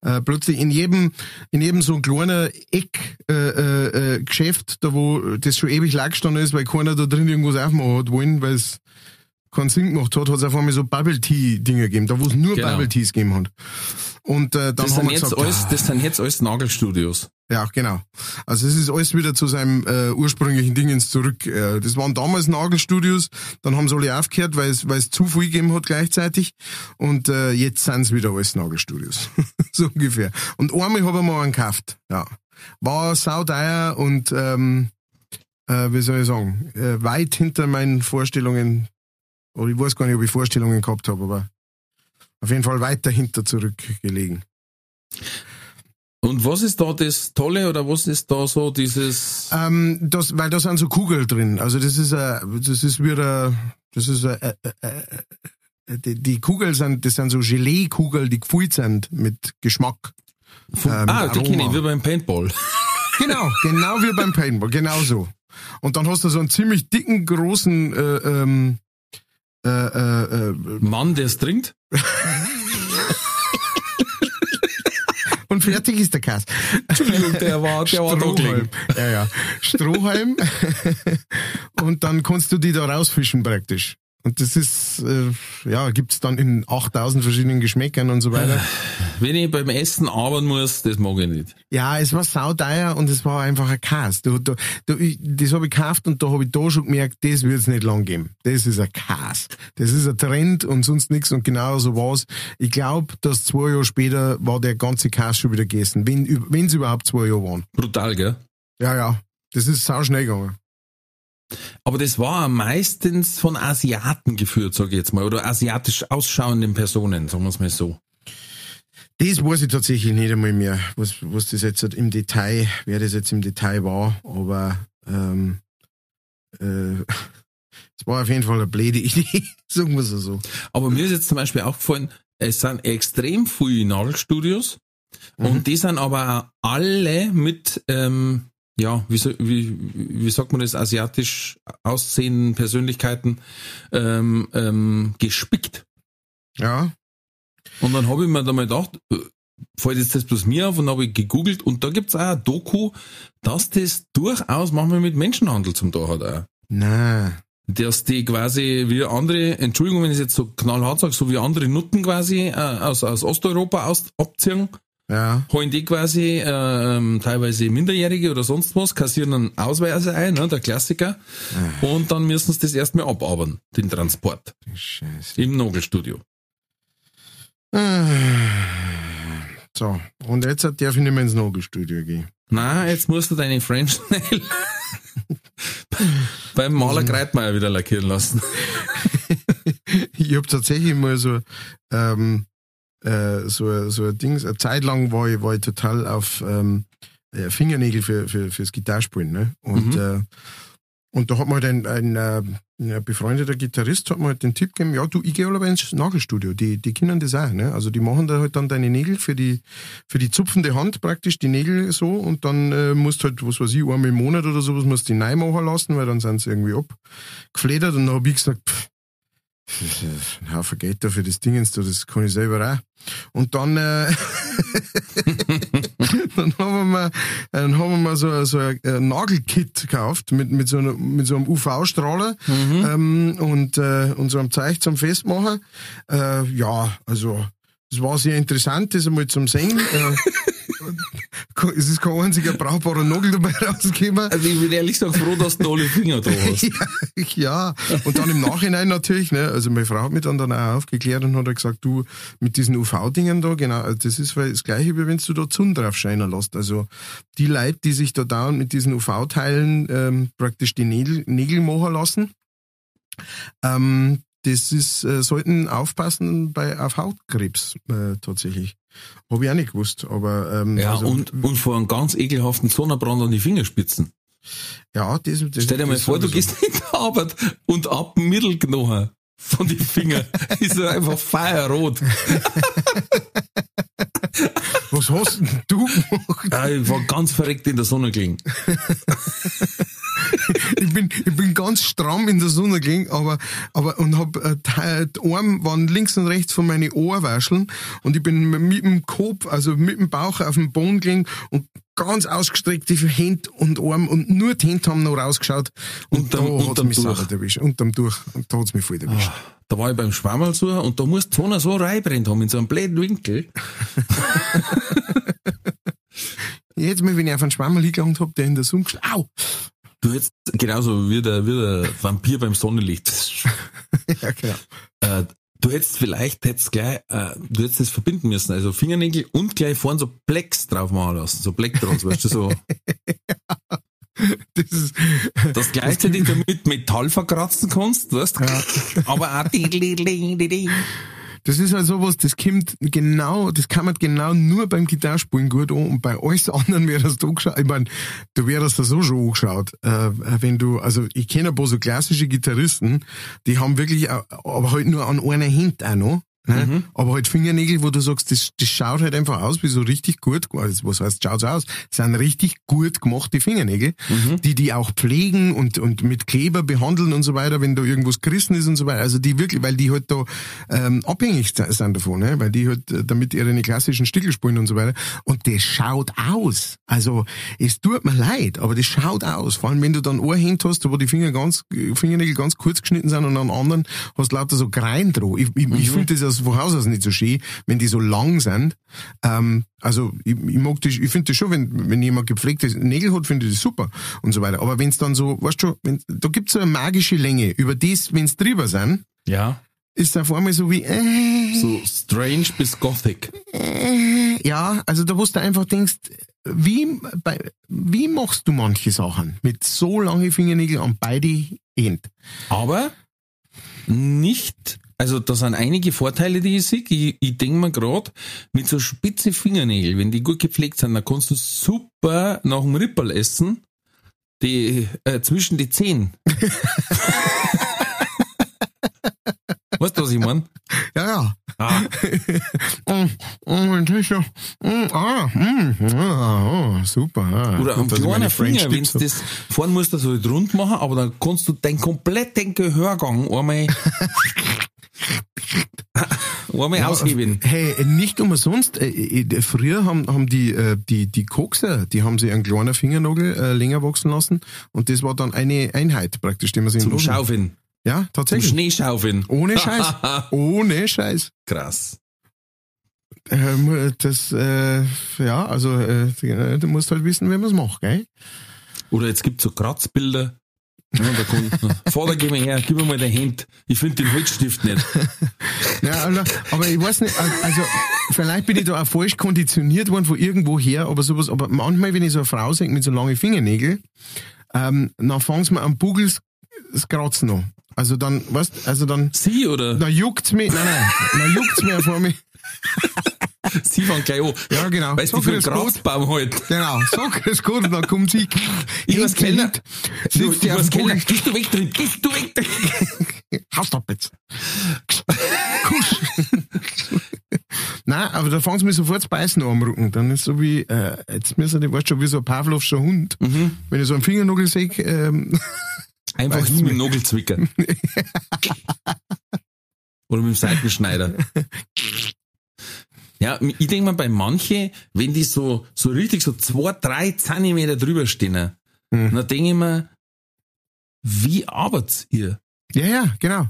Äh, plötzlich in jedem, in jedem so ein kleiner Eck äh, äh, äh, Geschäft, da wo das schon ewig lang gestanden ist, weil keiner da drin irgendwas aufmachen hat wollen, weil es keinen Sinn gemacht hat, hat es auf einmal so Bubble Tea Dinge gegeben, da wo es nur Genau. Bubble Teas gegeben hat. Und äh, dann Das haben sind, wir jetzt gesagt, alles, das sind jetzt alles Nagelstudios. ja, genau. Also es ist alles wieder zu seinem äh, ursprünglichen Dingens zurück. Äh, das waren damals Nagelstudios, dann haben sie alle aufgehört, weil es, weil es zu viel gegeben hat gleichzeitig. Und äh, jetzt sind es wieder alles Nagelstudios. so ungefähr. Und einmal habe ich mal einen gekauft. Ja. War sauteuer und ähm, äh, wie soll ich sagen, äh, weit hinter meinen Vorstellungen. Oder ich weiß gar nicht, ob ich Vorstellungen gehabt habe, aber auf jeden Fall weit dahinter zurückgelegen. Und was ist da das Tolle oder was ist da so dieses, Ähm, das, weil da sind so Kugeln drin. Also das ist ein, das ist wieder, das ist ein, äh, äh, äh, die, die Kugeln sind, das sind so Gelee-Kugeln, die gefüllt sind mit Geschmack. von, äh, mit ah, die kenne ich, wie beim Paintball. Genau, genau wie beim Paintball, genau so. Und dann hast du so einen ziemlich dicken, großen, äh, ähm, äh, äh, äh, Mann, der es trinkt? und fertig ist der Kass. Entschuldigung, der war, der war Strohhalm. gelegen. Ja, ja. Strohhalm. und dann kannst du die da rausfischen praktisch. Und das ist, äh, ja, gibt's dann in 8000 verschiedenen Geschmäckern und so weiter. Wenn ich beim Essen arbeiten muss, das mag ich nicht. Ja, es war sauteuer und es war einfach ein Käse. Du, du, du, ich, das habe ich gekauft und da habe ich da schon gemerkt, das wird's nicht lang geben. Das ist ein Käse. Das ist ein Trend und sonst nichts und genau so war's. Ich glaube, dass zwei Jahre später war der ganze Käse schon wieder gegessen. Wenn wenn's überhaupt zwei Jahre waren. Brutal, gell? Ja, ja. Das ist sau schnell gegangen. Aber das war meistens von Asiaten geführt, sage ich jetzt mal, oder asiatisch ausschauenden Personen, sagen wir es mal so. Das weiß ich tatsächlich nicht einmal mehr, was, was das jetzt im Detail, wer das jetzt im Detail war, aber ähm, äh, es war auf jeden Fall eine blöde Idee, sagen wir es so. Aber mir ist jetzt zum Beispiel aufgefallen, es sind extrem viele Nagelstudios Mhm. und die sind aber auch alle mit, ähm, ja, wie, wie, wie sagt man das, asiatisch aussehenden Persönlichkeiten ähm, ähm, gespickt. Ja. Und dann habe ich mir da mal gedacht, äh, fällt jetzt das bloß mir auf und habe ich gegoogelt und da gibt's auch ein Doku, dass das durchaus manchmal mit Menschenhandel zum Tor hat auch. Nein. Dass die quasi wie andere, Entschuldigung, wenn ich es jetzt so knallhart sage, so wie andere Nutten quasi äh, aus, aus Osteuropa aus, abziehen, Ja. holen die quasi äh, ähm, teilweise Minderjährige oder sonst was, kassieren einen Ausweise ein, ne, der Klassiker, und dann müssen sie das erstmal abarbeiten, den Transport, Scheiße. im Nogelstudio. So, und jetzt darf ich nicht mehr ins Nogelstudio gehen. Na, jetzt musst du deine French Nail beim Maler Kreitmeier wieder lackieren lassen. Ich habe tatsächlich mal so, ähm, äh, so, so ein Ding, eine Zeit lang war ich, war ich total auf ähm, äh, Fingernägel für, für, fürs Gitarrespielen. Ne? Und, Mhm. äh, und da hat mir halt ein, ein, äh, ein befreundeter Gitarrist hat mir halt den Tipp gegeben, ja du, ich gehe aber ins Nagelstudio, die, die können das auch. Ne? Also die machen da halt dann deine Nägel für die, für die zupfende Hand praktisch, die Nägel so und dann äh, musst halt, was weiß ich, einmal im Monat oder sowas, musst du die neu machen lassen, weil dann sind sie irgendwie abgefledert und dann habe ich gesagt, pff, ein Haufen Geld für das Dingens, da, das kann ich selber auch. Und dann, äh, dann haben wir mal, dann haben wir mal so, so ein äh, Nagelkit gekauft mit, mit, so, einer, mit so einem UV-Strahler ähm, und, äh, und so einem Zeug zum Festmachen. Äh, ja, also es war sehr interessant, das einmal zum Sehen. es ist kein einziger brauchbarer Nagel dabei rausgekommen. Also ich bin ehrlich gesagt froh, dass du alle Finger da hast. ja, und dann im Nachhinein natürlich, ne, also meine Frau hat mich dann, dann auch aufgeklärt und hat gesagt, du, mit diesen UV-Dingen da, genau, also das ist das gleiche, wie wenn du da Zun drauf scheinen lässt. Also die Leute, die sich da dauernd mit diesen UV-Teilen ähm, praktisch die Nägel, Nägel machen lassen, ähm, das ist, äh, sollten aufpassen bei auf Hautkrebs äh, tatsächlich. Habe ich auch nicht gewusst, aber ähm, Ja, also, und, und vor einem ganz ekelhaften Sonnenbrand an die Fingerspitzen. ja, das, das Stell dir mal vor, du gehst in die Arbeit und ab dem Mittelknochen von den Fingern ist er einfach feierrot. Was hast denn du gemacht? Ah, Ich war ganz verreckt in der Sonne gelegen. ich bin, ich bin ganz stramm in der Sonne gelegen, aber, aber, und hab, äh, die Arme waren links und rechts von meinen Ohrwascheln und ich bin mit dem Kopf, also mit dem Bauch auf dem Boden gelegen und ganz ausgestreckte Hände und Arme und nur die Hände haben noch rausgeschaut und Unterm- da unterm mich sauber erwischt. Unterm durch. Und da hat's mich voll erwischt. Da war ich beim Schwammerlsucher und da muss die Sonne so reinbrennt haben, in so einem blöden Winkel. Jetzt mal, wenn ich auf einen Schwammel hingelangt hab, der in der Sonne gest- Au! Du hättest genauso wie der, wie der Vampir beim Sonnenlicht. Ja, genau. Äh, du hättest vielleicht hättest gleich, äh, du hättest das verbinden müssen, also Fingernägel und gleich vorne so Plex drauf machen lassen, so Plektrons, weißt du, so, Das ist, dass gleichzeitig damit Metall verkratzen kannst, weißt du, aber auch Das ist halt sowas, das kommt genau, das kann man genau nur beim Gitarrespielen gut an und bei alles anderen wäre das da angeschaut. Ich meine, du wärst da so schon angeschaut, äh, wenn du, also ich kenne ein paar so klassische Gitarristen, die haben wirklich, auch- aber halt nur an einer Hand auch noch. Ne? Aber halt Fingernägel, wo du sagst, das, das schaut halt einfach aus wie so richtig gut, also was heißt, schaut's aus? Das sind richtig gut gemachte Fingernägel, die die auch pflegen und, und mit Kleber behandeln und so weiter, wenn da irgendwas gerissen ist und so weiter. Also die wirklich, weil die halt da ähm, abhängig sind davon, ne? weil die halt äh, damit ihre klassischen Stickel spielen und so weiter. Und das schaut aus. Also es tut mir leid, aber das schaut aus. Vor allem, wenn du dann Hand hast, wo die Finger ganz, Fingernägel ganz kurz geschnitten sind und an anderen hast lauter so Grein drauf. Ich, ich, ich finde das aus von Haus aus nicht so schön, wenn die so lang sind. Ähm, also ich, ich mag das, ich finde das schon, wenn, wenn jemand gepflegte Nägel hat, finde ich das super und so weiter. Aber wenn es dann so, weißt du, wenn, da gibt's so eine magische Länge. Über das, wenn es drüber sind, Ja, ist es auf einmal so wie, äh, so strange bis gothic. äh, ja, also da wo du einfach denkst, wie, bei, wie machst du manche Sachen mit so langen Fingernägeln an beide Enden? Aber nicht, also da sind einige Vorteile, die ich sehe. Ich, ich denke mir gerade, mit so spitze Fingernägel, wenn die gut gepflegt sind, dann kannst du super nach dem Ripperl essen, die äh, zwischen die Zehen. weißt du, was ich meine? Ja, ja. Ah, das mm, ah, mm, ah, oh, super. Ah. oder kleiner French Finger, wenn du das, vorne musst du so halt rund machen, aber dann kannst du deinen kompletten Gehörgang einmal einmal ausheben. Hey, nicht umsonst. Äh, äh, früher haben, haben die, äh, die, die Kokser, die haben sich einen kleinen Fingernagel länger wachsen lassen und das war dann eine Einheit praktisch, die man sich Zum Schaufeln. Ja, Zum tatsächlich. Schneeschaufeln. Ohne Scheiß. Ohne Scheiß. Krass. Ähm, das, äh, ja, also, äh, du musst halt wissen, wie man es macht, gell? Oder jetzt gibt's so Kratzbilder. Ja, da kommt, Vater, geh mal her, gib mir mal dein Hand. Ich finde den Holzstift nicht. Ja, aber ich weiß nicht, also vielleicht bin ich da auch falsch konditioniert worden von irgendwo her, aber sowas, aber manchmal, wenn ich so eine Frau sehe mit so langen Fingernägeln, ähm, dann fang's mir am Bugel das Kratzen an. Also dann, weißt, also dann, Sie oder? dann juckt's mich, nein, nein, dann juckt's mir vor mich. Sie fangen gleich an. Ja, genau. Weißt So du, für einen grüß Gott. Kratzbaum halt. Genau, so ist gut, und dann kommt sie, Ich weiß Kellner. auf weiß dem Kellner. Gehst du weg drin? Gehst du weg drin? Haust ab jetzt. Kusch. Nein, aber da fangen sie mir sofort das Beißen an am Rücken. Dann ist so wie, äh, jetzt müssen die, weißt du, wie so ein Pavlovscher Hund. Wenn ich so einen Fingernagel sehe, ähm, Einfach hin du mit dem? Nagelzwicker. Oder mit dem Seitenschneider. Ja, ich denke mal, bei manche, wenn die so, so richtig so zwei, drei Zentimeter drüber stehen, Hm. dann denke ich mir, wie arbeitet ihr? ja, ja, genau.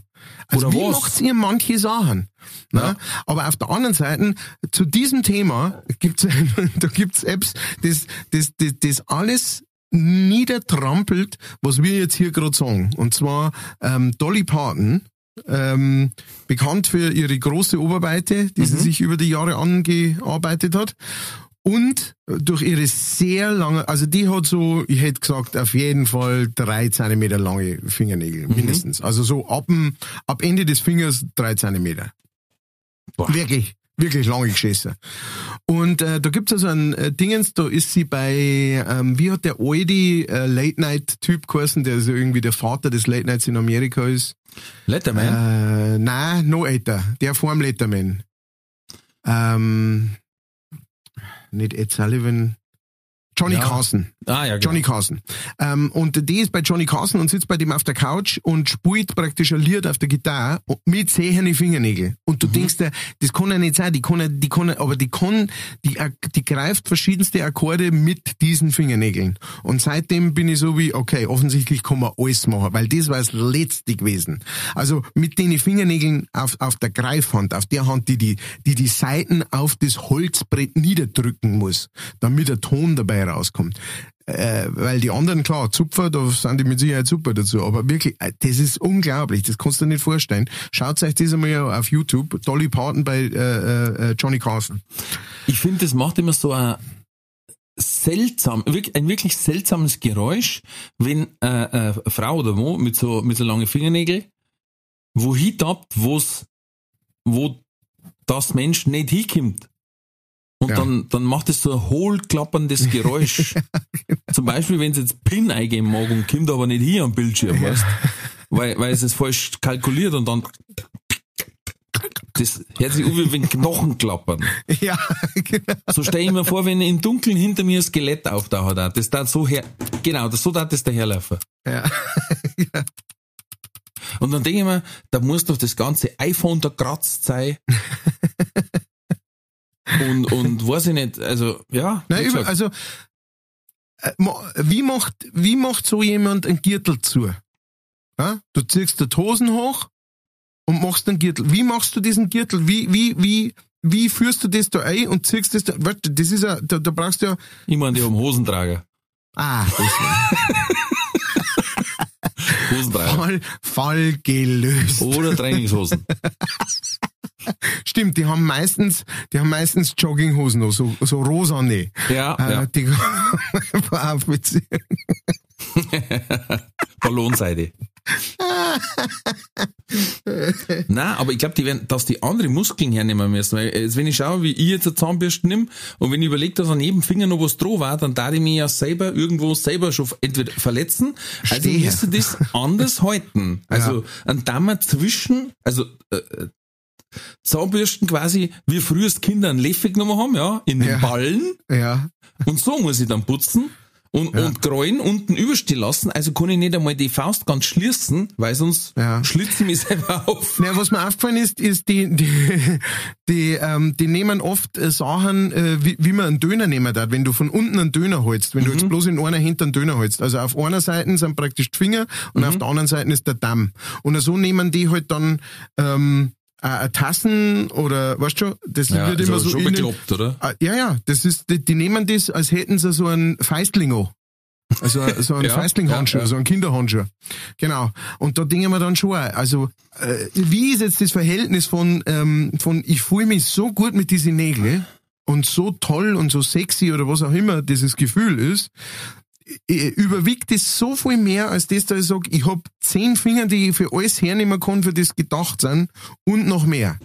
Also Oder wie was? macht ihr manche Sachen? Ne? Ja. Aber auf der anderen Seite, zu diesem Thema gibt's, da gibt's Apps, das, das, das, das alles niedertrampelt, was wir jetzt hier gerade sagen. Und zwar ähm, Dolly Parton, ähm, bekannt für ihre große Oberweite, die Mhm. sie sich über die Jahre angearbeitet hat. Und durch ihre sehr lange, also die hat so, ich hätte gesagt, auf jeden Fall drei Zentimeter lange Fingernägel, Mhm. mindestens. Also so ab, dem, ab Ende des Fingers drei Zentimeter. Boah. Wirklich, wirklich lange geschissen. Und äh, da gibt's also ein äh, Dingens, da ist sie bei, ähm, wie hat der alte äh, Late-Night-Typ geheißen, der so irgendwie der Vater des Late-Nights in Amerika ist? Letterman? Äh, nein, noch älter. Der vorm Letterman. Ähm, nicht Ed Sullivan. Johnny Ja. Carson. ah, ja, genau. Johnny Carson. Ähm, und die ist bei Johnny Carson und sitzt bei dem auf der Couch und spielt praktisch ein Lied auf der Gitarre mit sehenden Fingernägeln. Und du denkst dir, das kann ja nicht sein, die kann ja, die kann aber die kann, die, die greift verschiedenste Akkorde mit diesen Fingernägeln. Und seitdem bin ich so wie, okay, offensichtlich kann man alles machen, weil das war das Letzte gewesen. Also mit den Fingernägeln auf, auf der Greifhand, auf der Hand, die die, die die Seiten auf das Holzbrett niederdrücken muss, damit der Ton dabei rauskommt. Äh, weil die anderen, klar, Zupfer, da sind die mit Sicherheit super dazu, aber wirklich, äh, das ist unglaublich, das kannst du dir nicht vorstellen. Schaut euch das einmal auf YouTube, Dolly Parton bei äh, äh, Johnny Carson. Ich finde, das macht immer so ein seltsam, ein wirklich seltsames Geräusch, wenn äh, äh, eine Frau oder wo mit so mit so langen Fingernägeln wo hitappt, wo's wo das Mensch nicht hinkommt. Und Ja. dann, dann macht es so ein hohlklapperndes Geräusch. Zum Beispiel, wenn es jetzt PIN eingeben mag und kommt aber nicht hier am Bildschirm, weißt weil, weil es es falsch kalkuliert und dann das hört sich an wie wenn Knochen klappern. ja, genau. So stell ich mir vor, wenn im Dunkeln hinter mir ein Skelett auftaucht, hat. das da so her, genau, das so da das daherlaufen. Ja. Und dann denke ich mir, da muss doch das ganze iPhone da kratzt sein. und, und weiß ich nicht, also, ja. Nein, über, also, äh, wie macht, wie macht so jemand einen Gürtel zu? Ja? Du ziehst die Hosen hoch und machst einen Gürtel. Wie machst du diesen Gürtel? Wie, wie, wie, wie führst du das da ein und ziehst das da, warte, das ist ja, da, da brauchst du ja, ich meine, die haben Hosentrager. ah, das Hosentrager. voll, voll gelöst. Oder Trainingshosen. Stimmt, die haben meistens, die haben meistens Jogginghosen noch, so, so rosane. Ja, Äh, ja. Die einfach aufbeziehen. Ballonseite. Nein, aber ich glaube, die werden, dass die andere Muskeln hernehmen müssen. Weil, jetzt, wenn ich schaue, wie ich jetzt eine Zahnbürste nehme und wenn ich überlege, dass an jedem Finger noch was dran war, dann darf ich mich ja selber irgendwo selber schon entweder verletzen. Also Stehe. müsste das anders halten. Also ein Dammer zwischen, also äh, Zahnbürsten quasi, wie früher Kinder einen Löffel genommen haben, ja, in den Ja. Ballen Ja. und so muss ich dann putzen. und, Ja. und Gräuen unten überstehen lassen, also kann ich nicht einmal die Faust ganz schließen, weil sonst Ja. schlitzen mich selber auf. Ja, was mir aufgefallen ist, ist, die, die, die, ähm, die nehmen oft äh, Sachen, äh, wie, wie man einen Döner nehmen darf. Wenn du von unten einen Döner holst, wenn du jetzt bloß in einer Hand einen Döner holst. Also auf einer Seite sind praktisch die Finger und auf der anderen Seite ist der Damm. Und so nehmen die halt dann ähm, äh, Tassen oder, weißt du schon, das wird immer so schon innen- bekloppt, oder? Ah, Ja, ja, das ist, die, die nehmen das, als hätten sie so einen Feistlingo. Also so einen Ja, Feistlinghandschuh, ja, ja. so einen Kinderhandschuh. Genau. Und da denken wir dann schon, also äh, wie ist jetzt das Verhältnis von, ähm, von ich fühle mich so gut mit diesen Nägeln und so toll und so sexy oder was auch immer dieses Gefühl ist, äh, überwiegt es so viel mehr, als das, dass ich sage, ich hab zehn Finger, die ich für alles hernehmen kann, für das gedacht sind und noch mehr.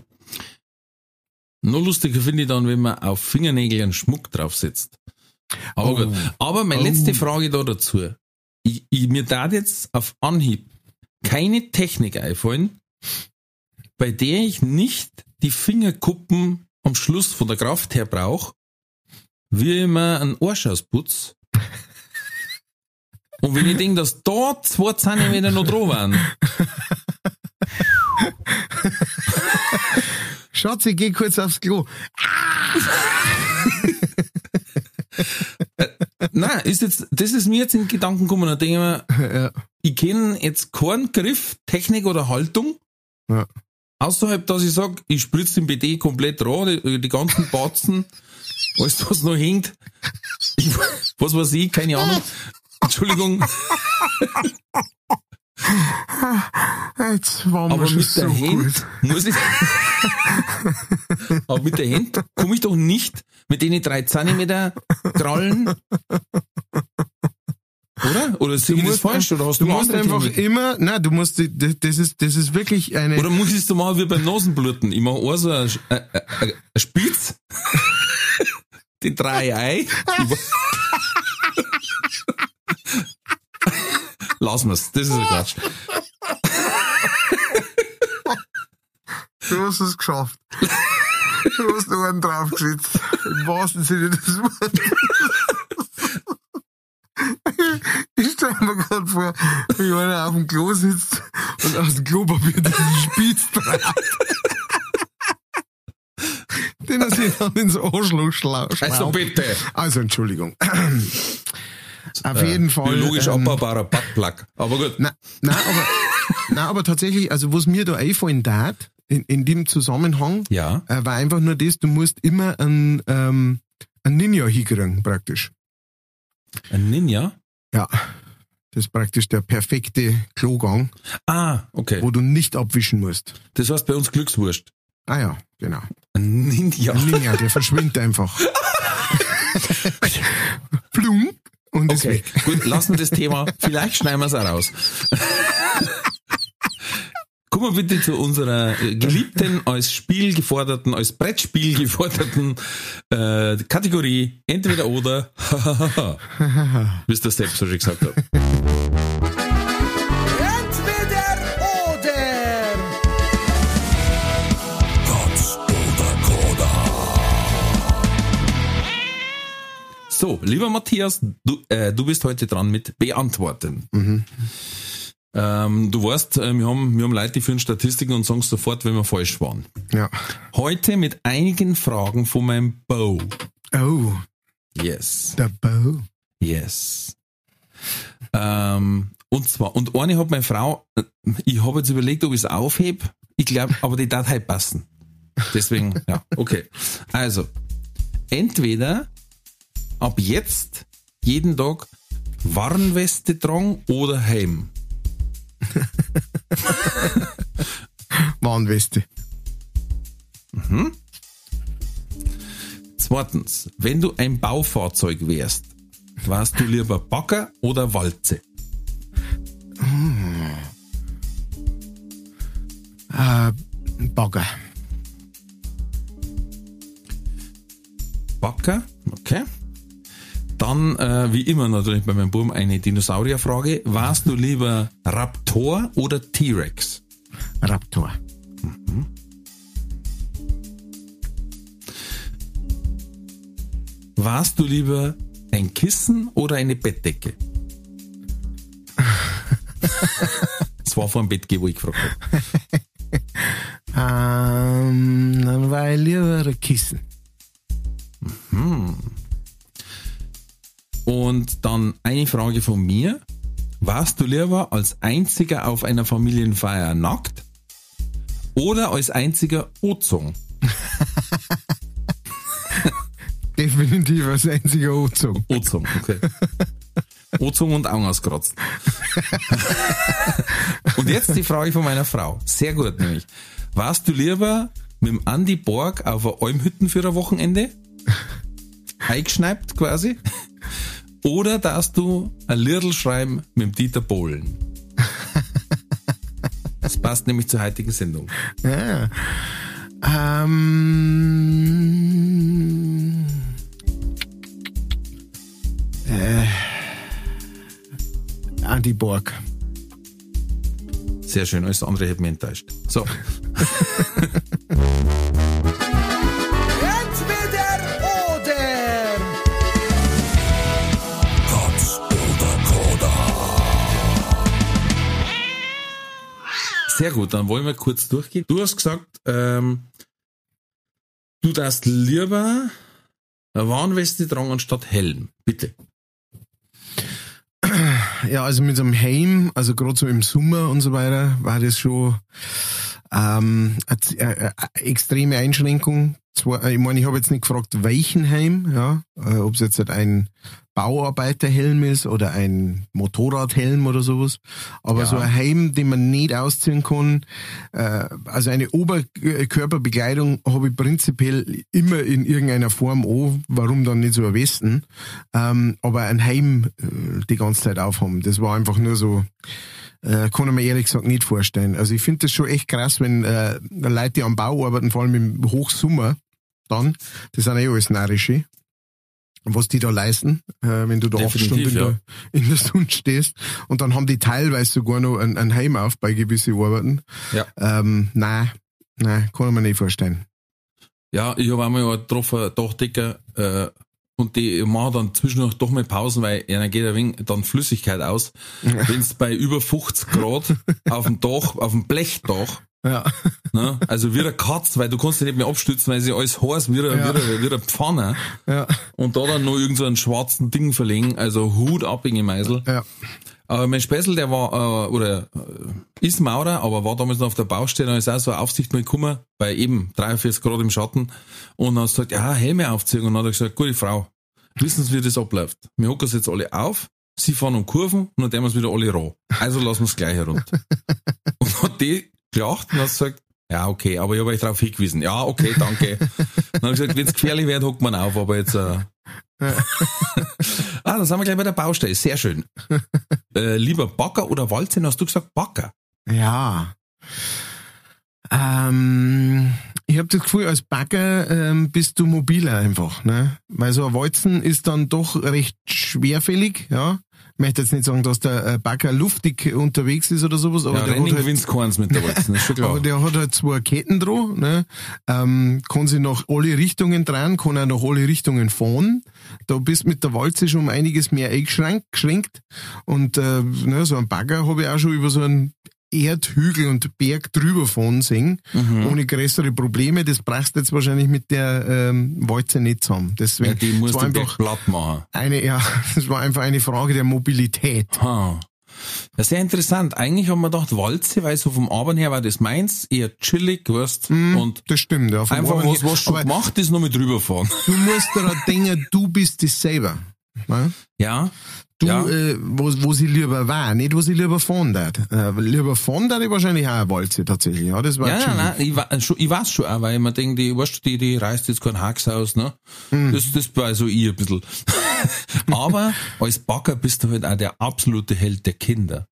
Noch lustiger finde ich dann, wenn man auf Fingernägel einen Schmuck draufsetzt. Aber Oh. Aber meine Oh. letzte Frage da dazu. Ich, ich, mir da jetzt auf Anhieb keine Technik einfallen, bei der ich nicht die Fingerkuppen am Schluss von der Kraft her brauche, wie immer einen Arsch ausputz. Und wenn ich denke, dass da zwei Zentimeter noch dran waren, Schatz, ich geh kurz aufs Klo. Nein, ist jetzt, das ist mir jetzt in Gedanken gekommen, da denke ich mir, Ja. ich kenne jetzt keinen Griff, Technik oder Haltung, Ja. außerhalb, dass ich sage, ich spritze den BD komplett rein, die, die ganzen Batzen, alles was noch hängt, ich, was weiß ich, keine Ahnung, Entschuldigung, Jetzt waren wir aber schon mit so der gut. Hand muss ich, aber mit der Hand komme ich doch nicht mit den drei Zentimeter Krallen, oder? Oder ich das musst falsch, oder hast du, Du eine musst einfach Technik? immer, nein, du musst, das das ist, das ist wirklich eine, Oder muss ich es so machen wie beim Nasenbluten? Ich mache auch so ein, ein, ein, ein Spitz, die drei Ei. Lassen wir's, das ist ein Quatsch. du hast es geschafft. Du hast einen draufgesetzt. Im wahrsten Sinne des Wortes. Ich stelle mir gerade vor, wie einer auf dem Klo sitzt und aus dem Klopapier diesen Spitz treibt. Den er sich dann ins Arschloch schlau Also bitte. Also, Entschuldigung. Auf jeden Fall. Biologisch ähm, abbaubarer Buttplug. Aber gut. Na, na, aber, na, aber tatsächlich, also was mir da einfallen tat, in, in dem Zusammenhang, Ja. äh, war einfach nur das, du musst immer einen, ähm, einen Ninja hinkriegen, praktisch. Ein Ninja? Ja. Das ist praktisch der perfekte Klogang, Ah, okay. wo du nicht abwischen musst. Das heißt bei uns Glückswurst. Ah ja, genau. Ein Ninja. Ein Ninja, der verschwindet einfach. Plum und ist Okay, weg. gut, lassen wir das Thema. Vielleicht schneiden wir es auch raus. Kommen wir bitte zu unserer äh, geliebten, als Spiel geforderten, als Brettspiel geforderten äh, Kategorie Entweder oder, es der Sepp so schon gesagt hat. So, lieber Matthias, du, äh, du bist heute dran mit Beantworten. Ähm, du weißt, äh, wir, haben, wir haben Leute, die führen Statistiken und sagen sofort, wenn wir falsch waren. Ja. Heute mit einigen Fragen von meinem Bow. Oh, Yes. der Bow. Yes. Ähm, und zwar, und eine hat meine Frau, äh, ich habe jetzt überlegt, ob ich es aufhebe. Ich glaube, aber die darf halt passen. Deswegen, ja, okay. Also, entweder ab jetzt jeden Tag Warnweste tragen oder Helm. Warnweste. Zweitens, wenn du ein Baufahrzeug wärst, warst du lieber Bagger oder Walze? Äh, Bagger. Bagger, okay. Dann, äh, wie immer natürlich bei meinem Buben, eine Dinosaurierfrage. Warst du lieber Raptor oder T-Rex? Raptor. Warst du lieber ein Kissen oder eine Bettdecke? das war vor dem Bett, wo ich gefragt habe. Ähm, dann war ich lieber ein Kissen. Mhm. Und dann eine Frage von mir. Warst du lieber als einziger auf einer Familienfeier nackt oder als einziger Ozung? Definitiv als einziger Ozung. Ozung, okay. Ozung und Augen auskratzen. und jetzt die Frage von meiner Frau. Sehr gut nämlich. Warst du lieber mit dem Andy Borg auf einer Almhütten für ein Wochenende? Eingeschneipt quasi? Oder darfst du ein Liedl schreiben mit dem Dieter Bohlen? Das passt nämlich zur heutigen Sendung. Ja. Ähm, äh, Andy Borg. Sehr schön, alles andere hätte mich enttäuscht. So. Sehr gut, dann wollen wir kurz durchgehen. Du hast gesagt, ähm, du darfst lieber eine Warnweste tragen anstatt Helm. Bitte. Ja, also mit so einem Helm, also gerade so im Sommer und so weiter, war das schon ähm, eine, eine extreme Einschränkung. Zwar, ich meine, ich habe jetzt nicht gefragt, welchen Helm, ja, äh, ob es jetzt halt ein Bauarbeiterhelm ist oder ein Motorradhelm oder sowas. Aber Ja. so ein Helm, den man nicht ausziehen kann, äh, also eine Oberkörperbekleidung habe ich prinzipiell immer in irgendeiner Form an. Warum dann nicht so ein Westen? Ähm, aber ein Helm äh, die ganze Zeit aufhaben, das war einfach nur so, äh, kann ich mir ehrlich gesagt nicht vorstellen. Also ich finde das schon echt krass, wenn äh, Leute, die am Bau arbeiten, vor allem im Hochsommer, dann, das sind eh alles Narische, was die da leisten, äh, wenn du da acht Definitiv, Stunden in, ja. der, in der Sonne stehst. Und dann haben die teilweise sogar noch ein, ein Heim auf bei gewissen Arbeiten. Ja. Ähm, nein, nein, kann ich mir nicht vorstellen. Ja, ich habe einmal getroffen, Dachdecker, äh, und die machen dann zwischendurch doch mal Pausen, weil einer geht ein wenig dann Flüssigkeit aus. Wenn es bei über 50 Grad auf dem Dach, auf dem Blechdach, Ja. ne, also wie eine Katz, weil du kannst dich nicht mehr abstützen, weil sie alles heiß wie eine, Ja. wie Pfanne. Ja. Und da dann noch irgend so einen schwarzen Ding verlegen, also Hut ab in die Meisel. Ja. Aber mein Spessel, der war, äh, oder äh, ist Maurer, aber war damals noch auf der Baustelle und ist auch so eine Aufsicht mal gekommen, bei eben 43 Grad im Schatten. Und dann hat er gesagt, ja, Helme aufziehen. Und dann hat er gesagt, gute Frau, wissen Sie, wie das abläuft? Wir hocken uns jetzt alle auf, Sie fahren um Kurven und dann tun wir es wieder alle roh. Also lassen wir es gleich herunter. und hat die gelacht und hat gesagt, ja, okay, aber ich habe euch darauf hingewiesen. Ja, okay, danke. Dann habe ich gesagt, wenn es gefährlich wird, hockt man auf, aber jetzt, äh, Ah, dann sind wir gleich bei der Baustelle. Sehr schön. äh, lieber Backer oder Walzen? Hast du gesagt Backer? Ja. Ähm, ich habe das Gefühl, als Bagger ähm, bist du mobiler einfach, ne? Weil so ein Walzen ist dann doch recht schwerfällig, ja. Ich möchte jetzt nicht sagen, dass der äh, Bagger luftig unterwegs ist oder sowas, aber ja, der Rennen hat halt, keins mit der Walzen, ist schon klar. aber der hat halt zwei Ketten dran, ne? ähm, kann sich nach alle Richtungen drehen, kann auch nach alle Richtungen fahren. Da bist mit der Walze schon um einiges mehr eingeschränkt. geschränkt. Und äh, ne, so ein Bagger habe ich auch schon über so einen Erdhügel und Berg drüber fahren sehen, Mhm. ohne größere Probleme. Das brauchst du jetzt wahrscheinlich mit der ähm, Walze nicht zusammen. Deswegen, ja, die muss es war den einfach platt machen. eine, ja, das war einfach eine Frage der Mobilität. Ha. Ja, sehr interessant. Eigentlich haben wir gedacht, Walze, weil so vom Abend her war das meins, eher chillig, weißt, und Das stimmt, ja. vom einfach Abend was, was schon gemacht ist, noch mit drüberfahren. Du musst daran denken, du bist das selber. Ne? Ja. Du, ja. äh, wo, wo sie lieber war, nicht wo sie lieber fahren darf. Äh, lieber fahren darf ich wahrscheinlich auch eine Walze tatsächlich. Ja, das war Ja, nein, nein, ich, schon- ich weiß schon auch, weil ich mir denke, die, weißt du, die, die reißt jetzt kein Hax aus, ne? Hm. Das, das war so ich ein bisschen. Aber als Backer bist du halt auch der absolute Held der Kinder.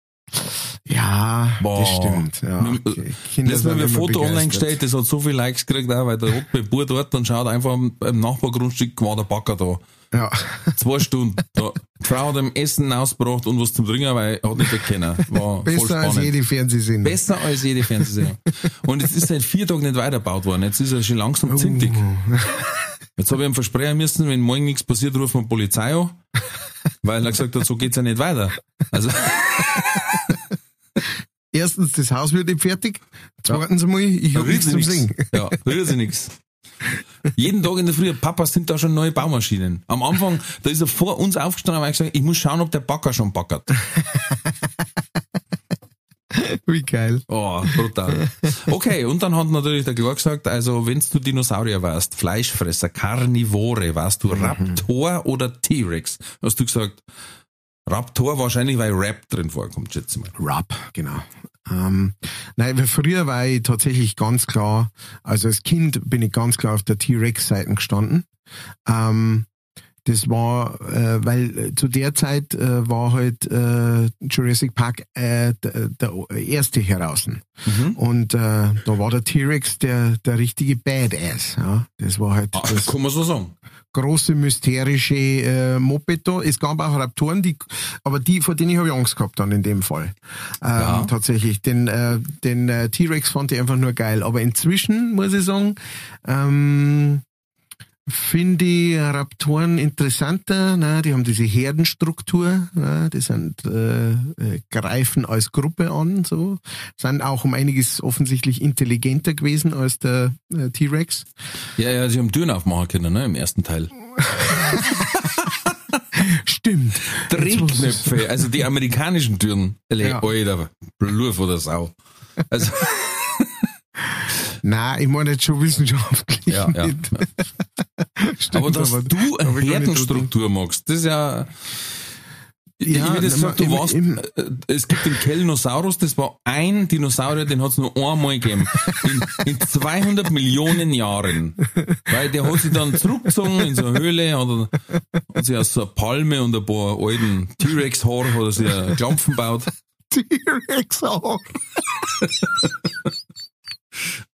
Ja, Boah. das stimmt. Ja, Mit- okay. Kinder Letztes Mal sind habe ich ein Foto online begeistert. gestellt, das hat so viele Likes gekriegt, auch, weil der Rotbe Bur dort dann schaut einfach am, am Nachbargrundstück war der Backer da. Ja. Zwei Stunden. Da. Die Frau hat ihm Essen ausgebracht und was zum Trinken, weil er hat nicht erkennen. War voll Besser als jede Fernsehsendung. Besser als jede Fernsehserie. Und jetzt ist seit vier Tagen nicht weitergebaut worden. Jetzt ist er schon langsam zintig. Jetzt habe ich ihm versprechen müssen, wenn morgen nichts passiert, rufen wir Polizei an. Weil er gesagt hat, so geht's ja nicht weiter. Also, Erstens, das Haus wird nicht fertig. Zweitens einmal, ich habe nichts zum Singen. Ja, rühr sie nix. Jeden Tag in der Früh, Papa, sind da schon neue Baumaschinen. Am Anfang, da ist er vor uns aufgestanden und hat gesagt, ich muss schauen, ob der Backer schon backert. Wie geil. Oh, brutal. Okay, und dann hat natürlich der Klar gesagt, also wenn du Dinosaurier warst, Fleischfresser, Karnivore, warst du Raptor oder T-Rex? Hast du gesagt, Raptor wahrscheinlich, weil Rap drin vorkommt, schätze ich mal. Rap, genau. Ähm, nein, früher war ich tatsächlich ganz klar, also als Kind bin ich ganz klar auf der T-Rex-Seite gestanden. Ähm, das war, äh, weil äh, zu der Zeit äh, war halt äh, Jurassic Park äh, der, der erste heraus. Und äh, da war der T-Rex der, der richtige Badass. Ja? Das war halt Ah, das kann man so sagen. Große mysterische äh, Moped da. Es gab auch Raptoren, die, aber die, vor denen habe ich Angst gehabt dann in dem Fall. Ähm, Ja. Tatsächlich. Den, äh, den äh, T-Rex fand ich einfach nur geil. Aber inzwischen muss ich sagen, ähm, finde ich Raptoren interessanter. Ne? Die haben diese Herdenstruktur. Ne? Die sind, äh, äh, greifen als Gruppe an. So Sind auch um einiges offensichtlich intelligenter gewesen als der äh, T-Rex. Ja, ja, sie haben Türen aufmachen können, ne, im ersten Teil. Stimmt. Drehknöpfe, also die amerikanischen Türen. Ja. Alter, Blur von der Sau. Also, Nein, ich meine jetzt schon wissenschaftlich. ja, ja. Stimmt, Aber dass aber- du eine Herdenstruktur magst, das ist ja. Ich, Ja, ich würde na, sagen, du warst, im- äh, es gibt den Kelnosaurus, das war ein Dinosaurier, den hat es nur einmal gegeben. In, in 200 Millionen Jahren. Weil der hat sich dann zurückgezogen in so eine Höhle, hat, hat sich aus so einer Palme und ein paar alten T-Rex-Haar, hat er sich einen Klampfen gebaut. T-Rex auch.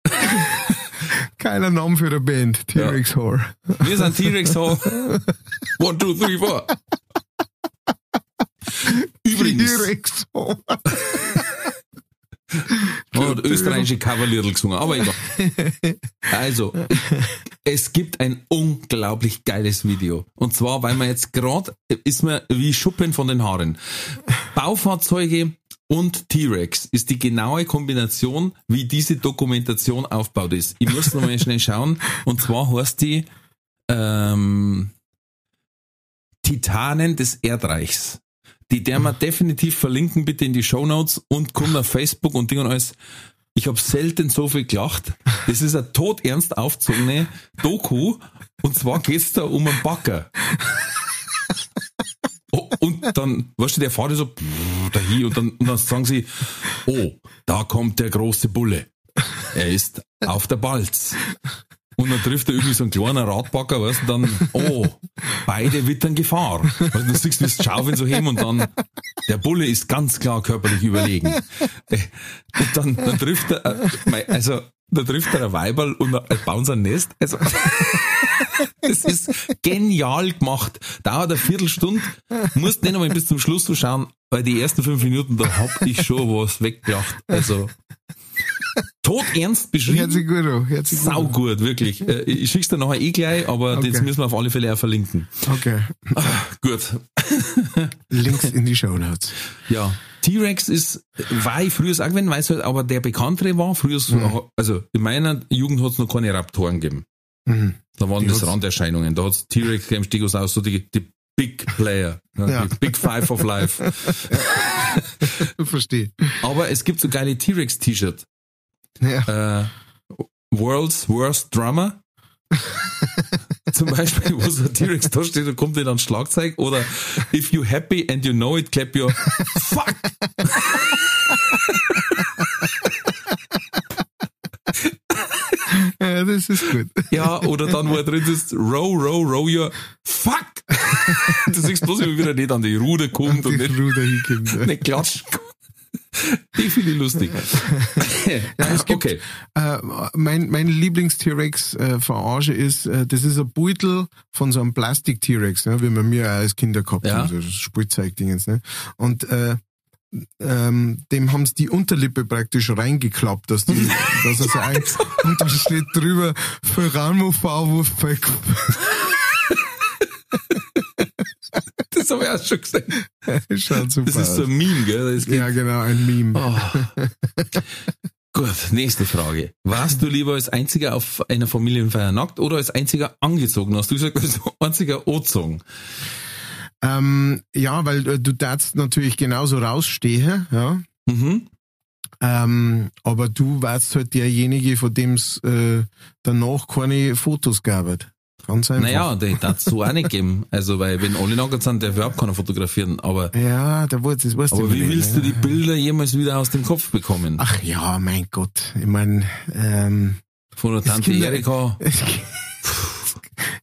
Keiner Name für eine Band. T-Rex Horror. Wir sind T-Rex-Haar. One, two, three, four. Übrigens, T-Rex Horror. Man hat österreichische Coverliedl gesungen, aber egal. Also, es gibt ein unglaublich geiles Video. Und zwar, weil man jetzt gerade, ist mir wie Schuppen von den Haaren. Baufahrzeuge und T-Rex ist die genaue Kombination, wie diese Dokumentation aufgebaut ist. Ich muss noch mal schnell schauen. Und zwar heißt die ähm, Titanen des Erdreichs. Die der wir definitiv verlinken, bitte in die Show Notes und kommt auf Facebook und Ding und alles. Ich habe selten so viel gelacht. Das ist eine todernst aufgezogene Doku. Und zwar geht's da um einen Backer. Oh, und dann, weißt du, der fährt so brrr, dahin und dann, und dann sagen sie, oh, da kommt der große Bulle. Er ist auf der Balz. Und dann trifft er irgendwie so einen kleinen Radbacker, weißt du, dann, oh, beide wittern Gefahr. Weißt du, du siehst, wie es schaufeln so hin und dann, der Bulle ist ganz klar körperlich überlegen. Äh, Und dann, dann trifft er, äh, also, da trifft er ein Weiberl und bauen sie ein Nest. Also, das ist genial gemacht. Dauert eine Viertelstunde, musst nicht einmal bis zum Schluss zuschauen, weil die ersten fünf Minuten, da hab ich schon was weggelacht. Also, todernst Hört sich beschrieben. gut an. Hört sich gut Sau gut, wirklich. Äh, Ich schick's dir nachher eh gleich, aber Okay. das müssen wir auf alle Fälle auch verlinken. Okay. Gut. Links in die Show Notes. Ja. T-Rex ist, war ich früher auch gewesen, weil es halt aber der bekanntere war. Früher, so- also in meiner Jugend hat's noch keine Raptoren gegeben. Mhm. Da waren Die das Randerscheinungen. Da hat's T-Rex gegeben, Stegosaurus, so die, die Big Player. Ja, Ja. Die Big Five of Life. Verstehe. Aber es gibt so geile T-Rex-T-Shirt. Ja. Äh, World's Worst Drummer. Zum Beispiel, wo so ein T-Rex da steht und kommt dir dann Schlagzeug. Oder If you happy and you know it, clap your fuck. ja, das ist gut. Ja, oder dann, wo er drin ist, row, row, row your fuck. Du siehst bloß immer wieder nicht an die Ruder kommt und nicht, Ruder hinkommt. nicht klatscht. Die finde ich lustig. Ja, es gibt, okay. äh, mein, mein Lieblings-T-Rex-Verarsche ist, äh, das ist ein Beutel von so einem Plastik-T-Rex, ne, wie wir mir als Kinder gehabt Ja. haben, so Spielzeugdingens. Ne? Und äh, ähm, dem haben sie die Unterlippe praktisch reingeklappt, dass die, dass er so ein, und da steht drüber, für Ramo-Vorwurf bei Das habe ich auch schon gesehen. Schaut super Das ist so ein Meme, gell? Ja, genau, ein Meme. Oh. Gut, nächste Frage. Warst du lieber als einziger auf einer Familienfeier nackt oder als einziger angezogen? Hast du gesagt, als einziger angezogen? Ähm, ja, weil äh, du darfst natürlich genauso rausstehen, ja. Mhm. Ähm, aber du warst halt derjenige, von dem es äh, danach keine Fotos gab. Ganz einfach. Naja, die darf so auch nicht geben. Also, weil wenn alle nackt sind, darf überhaupt keiner fotografieren. Aber, Ja, da wollte das weißt aber wie nicht, willst ne? du die Bilder jemals wieder aus dem Kopf bekommen? Ach ja, mein Gott. Ich meine, ähm, Von der Tante ja- Erika.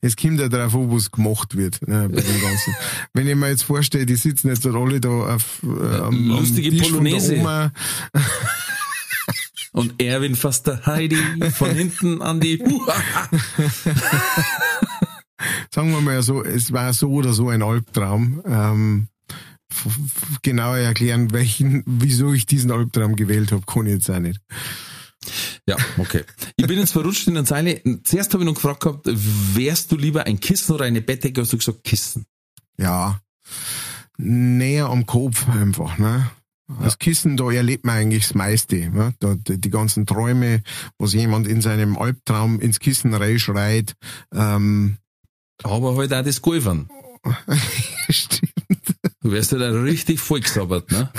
es, kommt ja darauf an, was gemacht wird ne, bei dem Ganzen. Wenn ich mir jetzt vorstelle, die sitzen jetzt alle da auf äh, am, Lustige am Tisch von der Polonaise. Oma. Und Erwin fasst der Heidi von hinten an die. sagen wir mal so, es war so oder so ein Albtraum. Ähm, genauer erklären, welchen, wieso ich diesen Albtraum gewählt habe, kann ich jetzt auch nicht. Ja, okay. Ich bin jetzt verrutscht in der Zeile. Zuerst habe ich noch gefragt gehabt, wärst du lieber ein Kissen oder eine Bettdecke? Hast du gesagt Kissen? Ja, näher am Kopf einfach. Ne? Als Kissen, da erlebt man eigentlich das meiste. Ne? Da, die, die ganzen Träume, was jemand in seinem Albtraum ins Kissen reinschreit. Ähm, Aber halt auch das Golfern. stimmt. Du wärst halt auch richtig vollgesabbert, ne?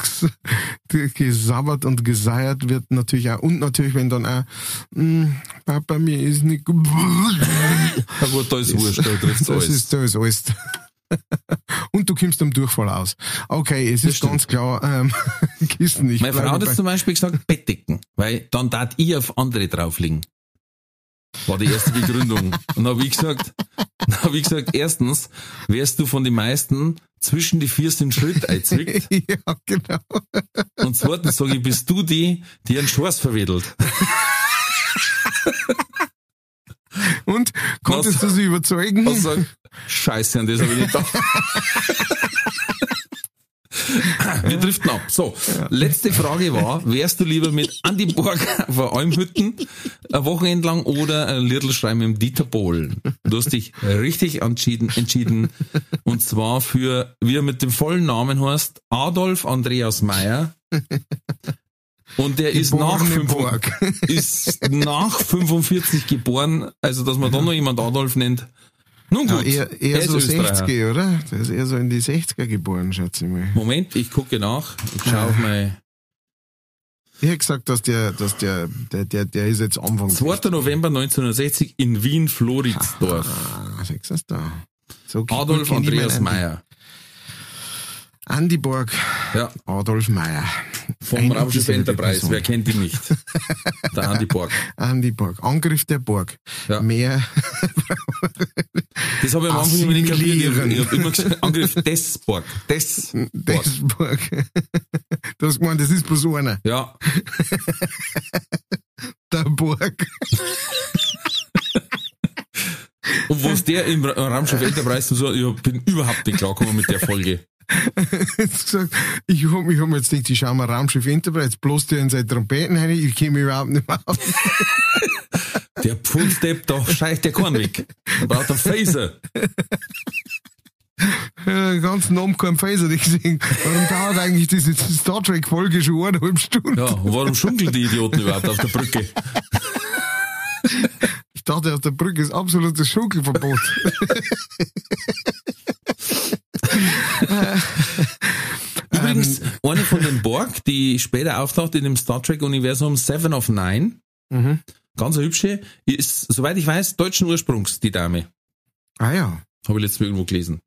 gesabbert und geseiert wird natürlich auch. Und natürlich, wenn dann auch, "Mm, Papa, mir ist nicht gut. Ja gut, da ist wurscht, da trifft's Das alles. ist, das ist alles. Und du kommst am Durchfall aus. Okay, es Das ist stimmt. ganz klar, ähm, Kissen. Ich Meine Frau hat jetzt zum Beispiel gesagt, Bettdecken, weil dann tat ich auf andere drauf liegen. War die erste Begründung. Und dann habe ich gesagt, dann hab ich gesagt, erstens wärst du von den meisten zwischen die viersten Schritt einzwickt. ja, genau. Und zweitens sage ich, bist du die, die einen Schwarz verwedelt. Und konntest du sie überzeugen? Und sag, scheiße, an das habe ich nicht gedacht. Wir driften ab. So, letzte Frage war, wärst du lieber mit Andi Borg vor Almhütten ein Wochenende lang oder ein Little Schrein mit dem Dieter Bohlen? Du hast dich richtig entschieden, entschieden. Und zwar für, wie er mit dem vollen Namen heißt, Adolf Andreas Meyer. Und der ist nach, Geborene 5, Borg. ist nach 45 geboren, also dass man da noch jemand Adolf nennt. Nun Ja, gut, eher, eher er ist so Österreicher. 60 oder? Der ist eher so in die 60er geboren, schätze ich mal. Moment, ich gucke nach. Ich schaue auf mein Ich hätte gesagt, dass der, dass der, der, der, der ist jetzt Anfang. 2. November 1960 in Wien Floridsdorf. Ah, da. So Adolf Andreas. Meyer. Andi Borg, Ja, Adolf Meyer. Vom Raumschiff Enterprise. Person. Wer kennt ihn nicht? Der Andi Borg. Andi Borg. Angriff der Borg. Ja. Mehr, Das habe ich am Anfang immer nicht kapiert. Ich habe immer gesagt, Angriff des Borg. Des Borg. des Borg. Du hast gemeint, das ist bloß einer. Ja, Der Borg. und was der im Ra- Raumschiff Enterprise so, ich bin überhaupt nicht klargekommen mit der Folge. Ich hab, ich hab mir jetzt gedacht, ich schau mal Raumschiff Enterprise, bloß der in seine Trompeten rein, ich käme überhaupt nicht mehr auf. Der Pfundstepp, da scheißt der Korn weg. Er braucht einen Phaser. Den ganzen Abend kein Phaser nicht gesehen. Warum dauert eigentlich diese Star Trek Folge schon eineinhalb Stunden? Ja, und warum schunkeln die Idioten überhaupt auf der Brücke? Ich dachte, auf der Brücke ist absolutes Schunkelverbot. Übrigens, Ähm. eine von den Borg, die später auftaucht in dem Star Trek-Universum Seven of Nine, Mhm. ganz eine hübsche, ist, soweit ich weiß, deutschen Ursprungs, die Dame. Ah ja. Habe ich letztes Mal irgendwo gelesen.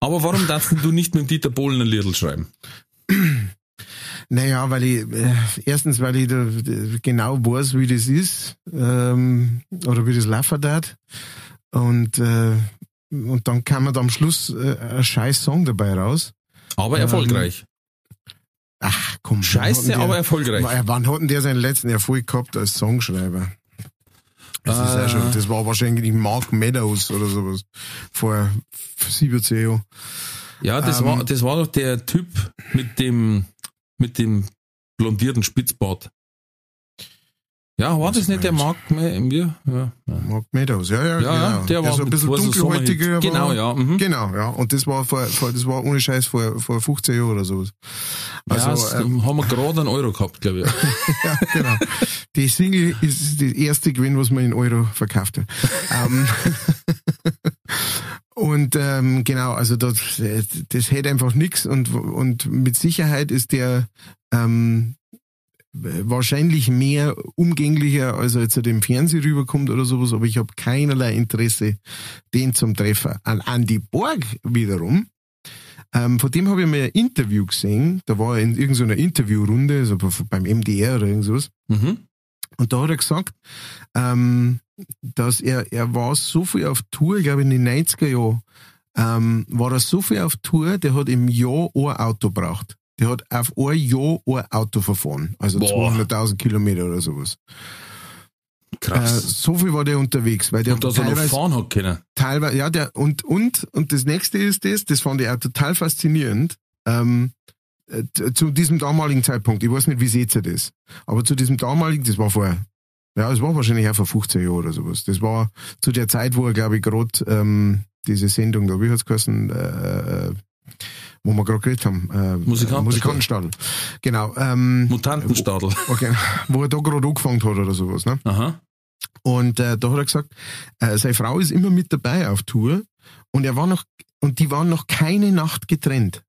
Aber warum darfst du nicht mit Dieter Bohlen ein Lidl schreiben? Naja, weil ich, äh, erstens, weil ich da, da genau weiß, wie das ist, ähm, oder wie das laufen hat. Und, äh, und dann kam man da am Schluss äh, ein scheiß Song dabei raus. Aber Ähm, erfolgreich. Ach komm, Scheiße, denn aber der, erfolgreich. Wann hat denn der seinen letzten Erfolg gehabt als Songschreiber? Das, ist ja Äh. schon, das war wahrscheinlich Mark Meadows oder sowas vor 17 Jahren. Ja, das Ähm, war, das war doch der Typ mit dem, mit dem blondierten Spitzbart. Ja, war das nicht der Mark? Ja, ja. Mark Meadows, ja, ja, Ja, ja, genau. der war so ein bisschen dunkelhäutiger. Genau, ja, mhm. Genau, ja. Und das war vor, vor das war ohne Scheiß vor, vor 15 Jahren oder so. Also, Also, ja, das ähm, haben wir gerade einen Euro gehabt, glaube ich. ja, genau. Die Single ist die erste gewesen, was man in Euro verkauft hat. ähm, und ähm, genau, also das, das hält einfach nix und, und mit Sicherheit ist der ähm, wahrscheinlich mehr umgänglicher, als er jetzt im Fernsehen rüberkommt oder sowas, aber ich habe keinerlei Interesse, den zum Treffen. An Andy Borg wiederum, ähm, von dem habe ich mal ein Interview gesehen, da war er in irgendeiner Interviewrunde, also beim MDR oder irgendwas, Mhm. und da hat er gesagt, ähm, dass er, er war so viel auf Tour, ich glaube in den 90er Jahren, ähm, war er so viel auf Tour, der hat im Jahr ein Auto braucht. Der hat auf ein Jahr ein Auto verfahren, also Boah. 200.000 Kilometer oder sowas. Äh, Krass. so viel war der unterwegs, weil der und dass er noch fahren hat können. teilweise, ja, der, und, und, und das nächste ist das, das fand ich auch total faszinierend, ähm, äh, zu diesem damaligen Zeitpunkt, ich weiß nicht, wie seht ihr das, aber zu diesem damaligen, das war vor, ja, es war wahrscheinlich auch vor 15 Jahren oder sowas, das war zu der Zeit, wo er, glaube ich, gerade ähm, diese Sendung da, wie hat's geheißen, äh, äh, wo wir gerade geredet haben, äh, Musikantenstadel. Musikantenstadel. Genau, ähm, Mutantenstadel. okay, wo er da gerade angefangen hat oder sowas, ne? Aha. Und äh, da hat er gesagt, äh, seine Frau ist immer mit dabei auf Tour und er war noch und die waren noch keine Nacht getrennt.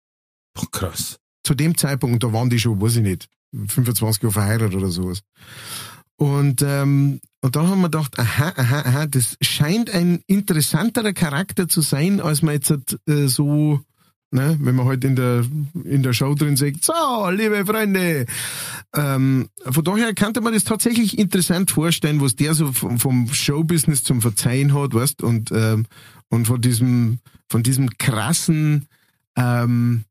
Boah, krass. Zu dem Zeitpunkt, da waren die schon, weiß ich nicht, 25 Jahre verheiratet oder sowas. Und, ähm, und dann haben wir gedacht, aha, aha, aha, das scheint ein interessanterer Charakter zu sein, als man jetzt äh, so, ne, wenn man halt in der, in der Show drin sagt, so, liebe Freunde. Ähm, von daher kannte man das tatsächlich interessant vorstellen, was der so vom, vom Showbusiness zum Verzeihen hat, weißt, und, ähm, und von diesem, von diesem krassen, ähm,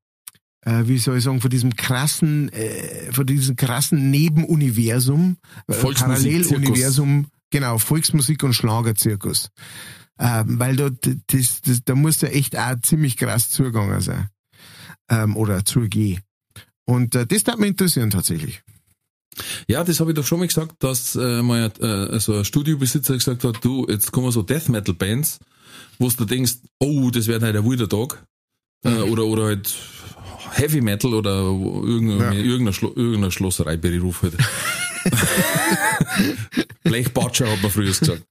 äh, wie soll ich sagen, von diesem krassen, äh, von diesem krassen Nebenuniversum, äh, Paralleluniversum, genau, Volksmusik und Schlagerzirkus. Ähm, weil da, das, das, da muss er echt auch ziemlich krass zugegangen sein. Ähm, oder zugehen. Und äh, das darf mich interessieren tatsächlich. Ja, das habe ich doch schon mal gesagt, dass äh, mal äh, so ein Studiobesitzer gesagt hat, du, jetzt kommen so Death Metal Bands, wo du denkst, oh, das wird halt ein wilder Tag. Äh, oder, oder halt Heavy Metal oder irgendeine, Ja. irgendeine, Schlo irgendeine Schlossereiberuf halt. Blechbatscher hat man früher gesagt.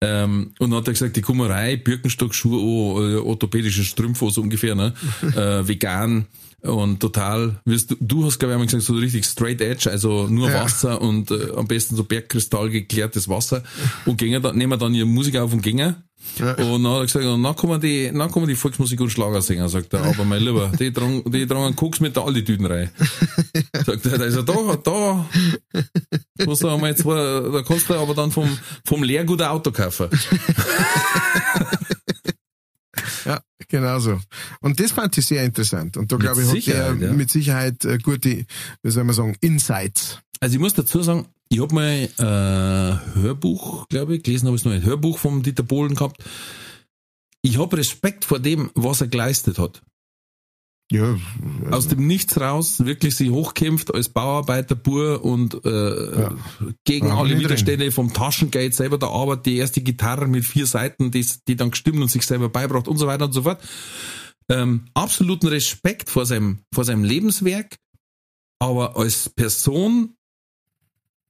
ähm, und dann hat er gesagt, die Kummerei, Birkenstock-Schuhe, äh, orthopädische Strümpfe so ungefähr, ne? äh, vegan und total, wirst du, du hast glaube ich einmal gesagt, so richtig straight edge, also nur Ja. Wasser und äh, am besten so Bergkristall geklärtes Wasser und gehen dann, nehmen dann ihre Musik auf und gehen. Ja. Und dann hat er gesagt, und dann kommen die, dann kommen die Volksmusik und Schlagersänger, sagt er, aber mein Lieber, die tragen, die einen Koks mit der Altitüden rein. Sagt er, also da, da, musst du einmal zwei, da kannst du aber dann vom, vom Leergut ein Auto kaufen. Ja, genau so. Und das fand ich sehr interessant. Und da Mit glaube ich, hat Sicherheit, ja. mit Sicherheit äh, gute, wie soll man sagen, Insights. Also ich muss dazu sagen, ich habe mal äh, Hörbuch, glaube ich, gelesen habe ich noch ein Hörbuch vom Dieter Bohlen gehabt. Ich habe Respekt vor dem, was er geleistet hat. Ja, Aus dem Nichts raus, wirklich sich hochkämpft als Bauarbeiterbur und äh, Ja. gegen Ja, alle Widerstände vom Taschengeld selber der Arbeit, die erste Gitarre mit vier Seiten, die, die dann gestimmt und sich selber beibracht und so weiter und so fort. Ähm, absoluten Respekt vor seinem, vor seinem Lebenswerk, aber als Person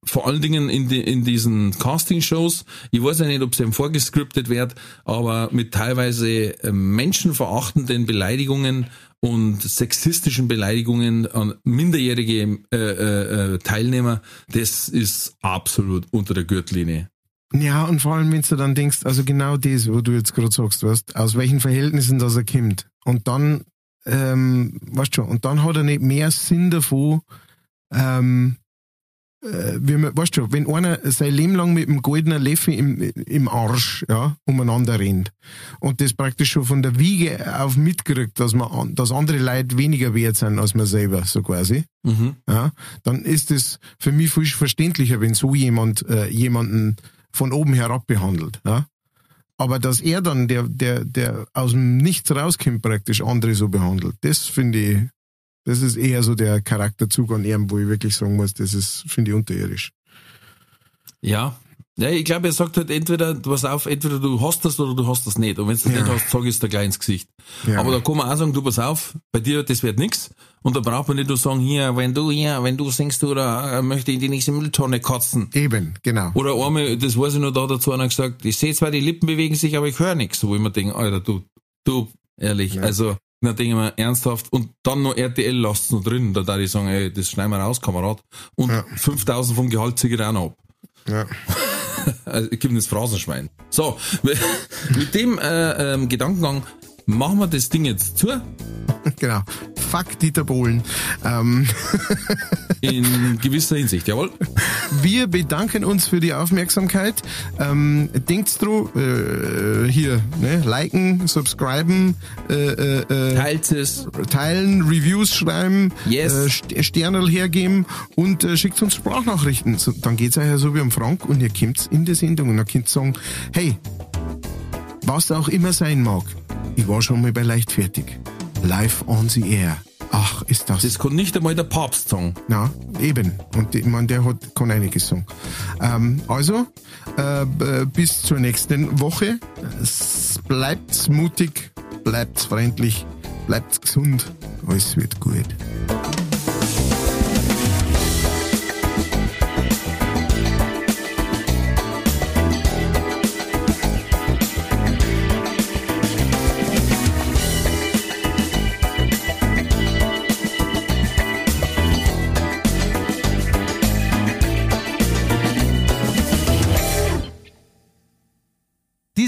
vor allen Dingen in, die, in diesen Casting-Shows, ich weiß ja nicht, ob es ihm vorgescriptet wird, aber mit teilweise äh, menschenverachtenden Beleidigungen und sexistischen Beleidigungen an minderjährige äh, äh, äh, Teilnehmer, das ist absolut unter der Gürtellinie. Ja, und vor allem, wenn du dann denkst, also genau das, wo du jetzt gerade sagst, weißt, aus welchen Verhältnissen das er kommt. Und dann, ähm, weißt schon, und dann hat er nicht mehr Sinn davon, ähm, äh, wie man, weißt du, wenn einer sein Leben lang mit dem goldenen Löffel im, im Arsch, ja, umeinander rennt und das praktisch schon von der Wiege auf mitkriegt, dass man, an- dass andere Leute weniger wert sind als man selber, so quasi, Mhm. ja, dann ist es für mich viel verständlicher, wenn so jemand äh, jemanden von oben herab behandelt. Ja? Aber dass er dann, der, der, der aus dem Nichts rauskommt, praktisch andere so behandelt, das finde ich, das ist eher so der Charakterzug an ihm, wo ich wirklich sagen muss, das ist, finde ich, unterirdisch. Ja. Ja, ich glaube, er sagt halt entweder, pass auf, entweder du hast das oder du hast das nicht. Und wenn du das Ja. nicht hast, sag ich es dir gleich ins Gesicht. Ja. Aber da kann man auch sagen, du pass auf, bei dir, das wird nix. Und da braucht man nicht nur sagen, hier, wenn du hier, wenn du singst, oder äh, möchte ich in die nächste Mülltonne kotzen. Eben, genau. Oder einmal, das weiß ich noch, da dazu einer gesagt, ich sehe zwar, die Lippen bewegen sich, aber ich höre nichts. Wo ich mir denke, Alter, du, du, ehrlich, also, dann denke ich mir, ernsthaft, und dann noch RTL lasst noch drin, da darf ich sagen, ey, das schneiden wir raus, Kamerad. Und Ja. 5000 vom Gehalt ziehe ich auch noch ab. Ja. Also, ich gebe das Phrasenschwein. So, mit dem äh, ähm, Gedankengang machen wir das Ding jetzt zu. genau. Fuck Dieter Bohlen. Ähm, In gewisser Hinsicht, jawohl. wir bedanken uns für die Aufmerksamkeit. Ähm, denkt dran, äh, hier, ne, liken, subscriben, äh, äh, äh, Teilt es. teilen, Reviews schreiben, Yes. äh, St- Sternel hergeben und äh, schickt uns Sprachnachrichten. So, dann geht's euch ja so wie am Frank und ihr kommt in die Sendung und dann könnt ihr sagen, hey, was auch immer sein mag, ich war schon mal bei Leichtfertig. Live on the air. Ach, ist das. Das kann nicht einmal der Papst sagen. Na, eben. Und ich meine, der hat, kann einiges sagen. Ähm, also, äh, bis zur nächsten Woche. Es bleibt mutig, bleibt freundlich, bleibt gesund. Alles wird gut.